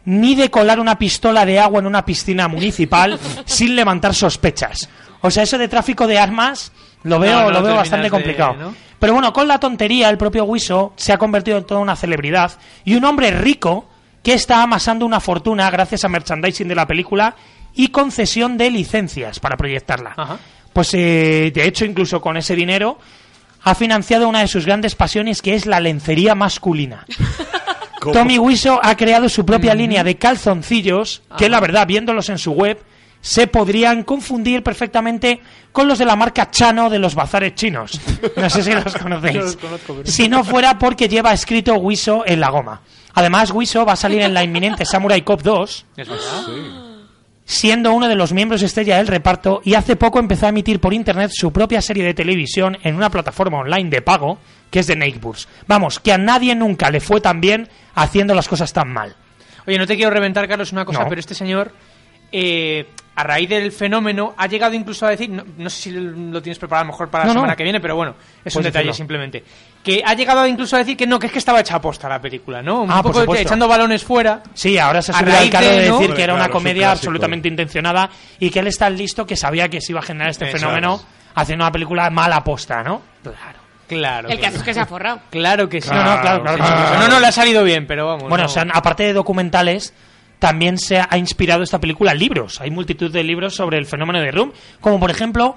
ni de colar una pistola de agua en una piscina municipal sin levantar sospechas. O sea, eso de tráfico de armas lo veo, No, no lo veo bastante de- complicado. ¿no? Pero bueno, con la tontería, el propio Wiseau se ha convertido en toda una celebridad y un hombre rico que está amasando una fortuna gracias a merchandising de la película y concesión de licencias para proyectarla. Pues eh, de hecho, incluso con ese dinero ha financiado una de sus grandes pasiones que es la lencería masculina. Tommy Wiseau ha creado su propia línea de calzoncillos que la verdad, viéndolos en su web, se podrían confundir perfectamente con los de la marca Chano de los bazares chinos. No sé si los conocéis. No los conozco, pero- Si no fuera porque lleva escrito Wiseau en la goma. Además, Wiseau va a salir en la inminente Samurai Cop 2, ¿Es verdad? siendo uno de los miembros estrella del reparto y hace poco empezó a emitir por internet su propia serie de televisión en una plataforma online de pago que es de Neighbors. Vamos, que a nadie nunca le fue tan bien haciendo las cosas tan mal. Oye, no te quiero reventar, Carlos, una cosa, No. pero este señor, eh, a raíz del fenómeno, ha llegado incluso a decir, no, no sé si lo tienes preparado mejor para No, la no. semana que viene, pero bueno, es un Puedes detalle decirlo. simplemente. Que ha llegado incluso a decir que no, que es que estaba hecha a posta la película, ¿no? Un Ah, poco de- echando balones fuera. Sí, ahora se ha subido al carro de, de ¿no? decir que era una Claro, es un comedia clásico. absolutamente intencionada y que él es tan listo que sabía que se iba a generar este Eso fenómeno es. haciendo una película mala aposta, ¿no? Claro. Claro. El claro. caso es que se ha forrado. Claro que sí. No, no, claro, claro, Sí, claro, sí, sí. claro. No, no, le ha salido bien, pero vamos. Bueno, no. o sea, aparte de documentales, también se ha inspirado esta película en libros. Hay multitud de libros sobre el fenómeno de Room, como por ejemplo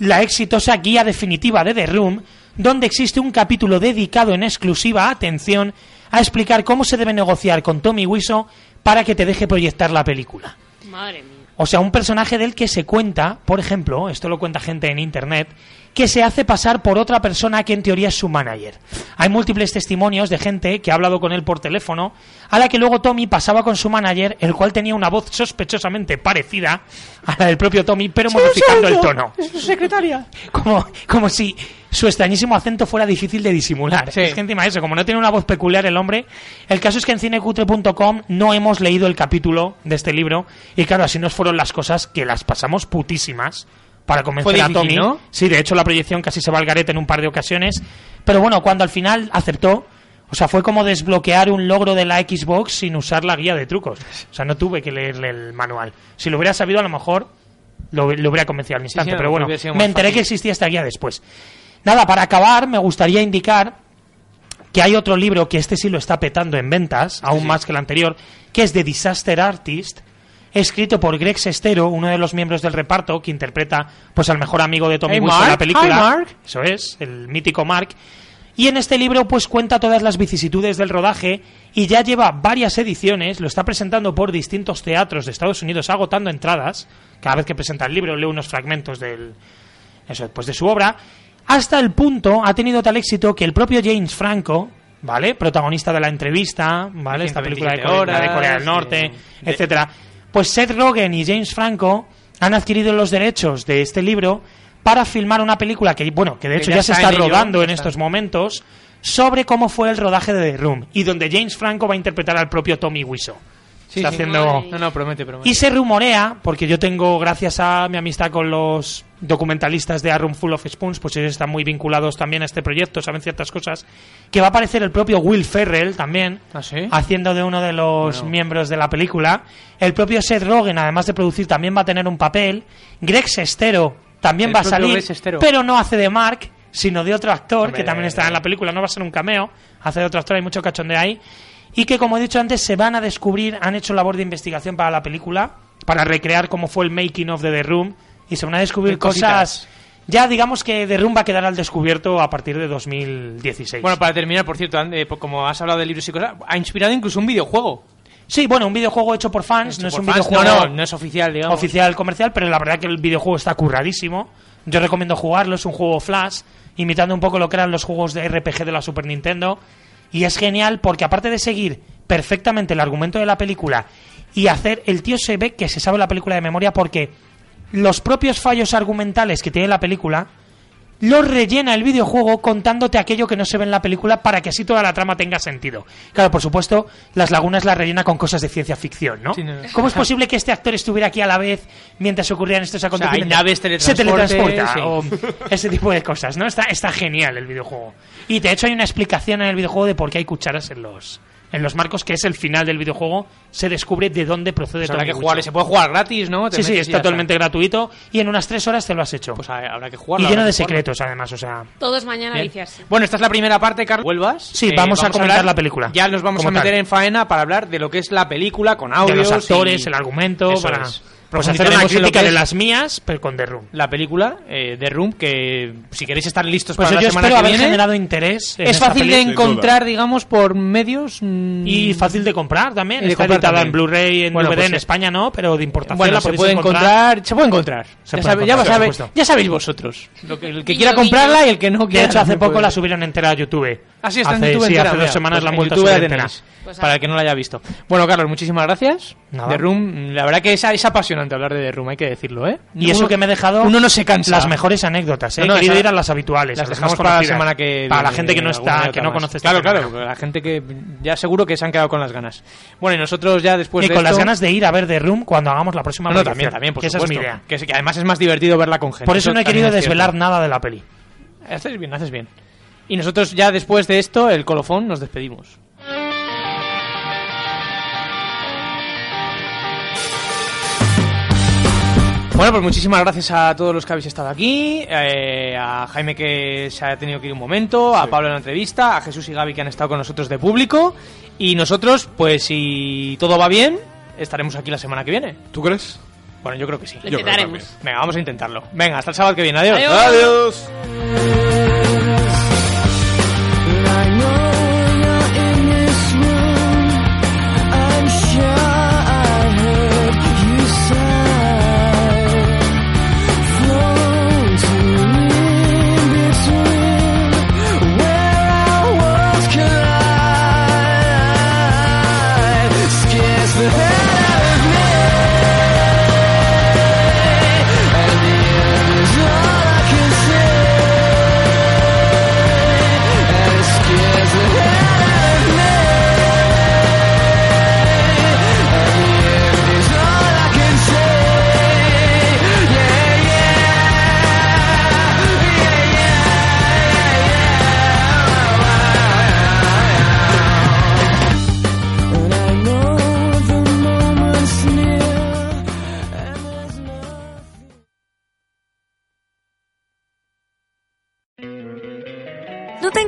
la exitosa guía definitiva de The Room, donde existe un capítulo dedicado en exclusiva, atención, a explicar cómo se debe negociar con Tommy Wiseau para que te deje proyectar la película. Madre mía. O sea, un personaje del que se cuenta, por ejemplo, esto lo cuenta gente en internet, que se hace pasar por otra persona que en teoría es su manager. Hay múltiples testimonios de gente que ha hablado con él por teléfono, a la que luego Tommy pasaba con su manager, el cual tenía una voz sospechosamente parecida a la del propio Tommy, pero modificando el tono. Es su secretaria. Como, como si su extrañísimo acento fuera difícil de disimular. Sí. Es que encima eso, como no tiene una voz peculiar el hombre, el caso es que en cinecutre.com no hemos leído el capítulo de este libro y claro, así nos fueron las cosas que las pasamos putísimas para convencer a Tommy. ¿no? Sí, de hecho la proyección casi se va al garete en un par de ocasiones, pero bueno, cuando al final aceptó, o sea, fue como desbloquear un logro de la Xbox sin usar la guía de trucos. O sea, no tuve que leerle el manual. Si lo hubiera sabido, a lo mejor lo, lo hubiera convencido al instante, sí, pero bueno, me enteré fácil. que existía esta guía después. Nada, para acabar, me gustaría indicar que hay otro libro que este sí lo está petando en ventas, aún más que el anterior, que es The Disaster Artist, escrito por Greg Sestero, uno de los miembros del reparto, que interpreta pues al mejor amigo de Tommy Hey, Wiseau en la película. Hi, Mark. Eso es, el mítico Mark. Y en este libro pues cuenta todas las vicisitudes del rodaje y ya lleva varias ediciones, lo está presentando por distintos teatros de Estados Unidos agotando entradas, cada vez que presenta el libro leo unos fragmentos del eso pues de su obra, hasta el punto ha tenido tal éxito que el propio James Franco, ¿vale? Protagonista de la entrevista, ¿vale? Esta película de 127 Corea, la de Corea del Norte, etcétera. Pues Seth Rogen y James Franco han adquirido los derechos de este libro para filmar una película que, bueno, que de Que hecho ya ya, se está está en ello, rodando en está. estos momentos sobre cómo fue el rodaje de The Room y donde James Franco va a interpretar al propio Tommy Wiseau. Sí, está sí. haciendo No, no, promete, promete. y se rumorea, porque yo tengo, gracias a mi amistad con los documentalistas de A Room Full of Spoons, pues ellos están muy vinculados también a este proyecto, saben ciertas cosas, que va a aparecer el propio Will Ferrell también, ¿Ah, sí? haciendo de uno de los miembros de la película. El propio Seth Rogen, además de producir, también va a tener un papel. Greg Sestero también El va a salir, pero no hace de Mark, sino de otro actor Hombre. que también está en la película, no va a ser un cameo, hace de otro actor, hay mucho cachondeo ahí. Y que, como he dicho antes, se van a descubrir, han hecho labor de investigación para la película, para recrear cómo fue el making of de The Room, y se van a descubrir cosas Ya digamos que Derrumba quedará al descubierto a partir de 2016. Bueno, para terminar, por cierto, eh, como has hablado de libros y cosas, ha inspirado incluso un videojuego. Sí, bueno, un videojuego hecho por fans, no es un fans, videojuego no, no, no es oficial, digamos. oficial comercial, pero la verdad que el videojuego está curradísimo. Yo recomiendo jugarlo, es un juego flash, imitando un poco lo que eran los juegos de RPG de la Super Nintendo. Y es genial porque aparte de seguir perfectamente el argumento de la película y hacer, el tío se ve que se sabe la película de memoria porque los propios fallos argumentales que tiene la película los rellena el videojuego contándote aquello que no se ve en la película para que así toda la trama tenga sentido. Claro, por supuesto, las lagunas las rellena con cosas de ciencia ficción, ¿no? Sí, no, no. ¿Cómo es posible que este actor estuviera aquí a la vez mientras ocurrían estos sea, hay acontecimientos? naves, Se teletransporta sí. o ese tipo de cosas, ¿no? Está, está genial el videojuego. Y de hecho hay una explicación en el videojuego de por qué hay cucharas en los en los marcos, que es el final del videojuego, se descubre de dónde procede Pues todo habrá que jugar, se puede jugar gratis, ¿no? Te Sí, sí, es y totalmente gratuito y en unas tres horas te lo has hecho. Pues habrá que y jugarlo. lleno de jugarlo. secretos, además, o sea... Todos mañana. Bueno, esta es la primera parte, Carlos. ¿Vuelvas? Sí, vamos a comentar hablar- la película, Ya nos vamos a meter tal. en faena para hablar de lo que es la película con audios. de los actores, y- el argumento, Eso para es. Pues hacer una crítica de las mías, pero con The Room. La película eh, de Room, que si queréis estar listos Pues para yo la semana espero que haber viene, generado interés en es esta fácil de encontrar, digamos, por medios. mm, Y fácil de comprar también. Y de Está editada en Blu-ray, en Bueno, DVD pues en sí. España no, pero de importación Bueno, la se podéis puede encontrar, se puede encontrar. Se ya, puede sabe- ya encontrar, sabe- por supuesto. ya sabéis vosotros. Lo que, el que quiera comprarla y el que no De quiera. hecho, hace poco la subieron entera a YouTube. Ah, sí, está hace, en YouTube sí, entera, hace dos mira. semanas Pues la han vuelto a entera. Pues para el que no la haya visto. Bueno, Carlos, muchísimas gracias. Nada. The Room, la verdad que es, es apasionante hablar de The Room, hay que decirlo, ¿eh? Y eso Uno- que me he dejado Uno no se cansa. las mejores anécdotas, ¿eh? No, no, He querido esa- ir a las habituales. Las las dejamos para la semana que Para la gente que no está, que no conoce este Claro, claro, la gente que ya seguro que se han quedado con las ganas. Bueno, y nosotros ya después y de con las esto- ganas de ir a ver The Room cuando hagamos la próxima No, también, también, por que esa es mi supuesto. idea. Que, además es más divertido verla con gente. Por eso no he querido desvelar nada de la peli. Haces bien, haces bien. Y nosotros ya después de esto, el colofón, nos despedimos. Bueno, pues muchísimas gracias a todos los que habéis estado aquí, eh, a Jaime que se ha tenido que ir un momento, a Pablo en la entrevista, a Jesús y Gaby que han estado con nosotros de público y nosotros, pues si todo va bien, estaremos aquí la semana que viene. ¿Tú crees? Bueno, yo creo que sí. Lo intentaremos. Venga, vamos a intentarlo. Venga, hasta el sábado que viene. Adiós. Adiós. Adiós.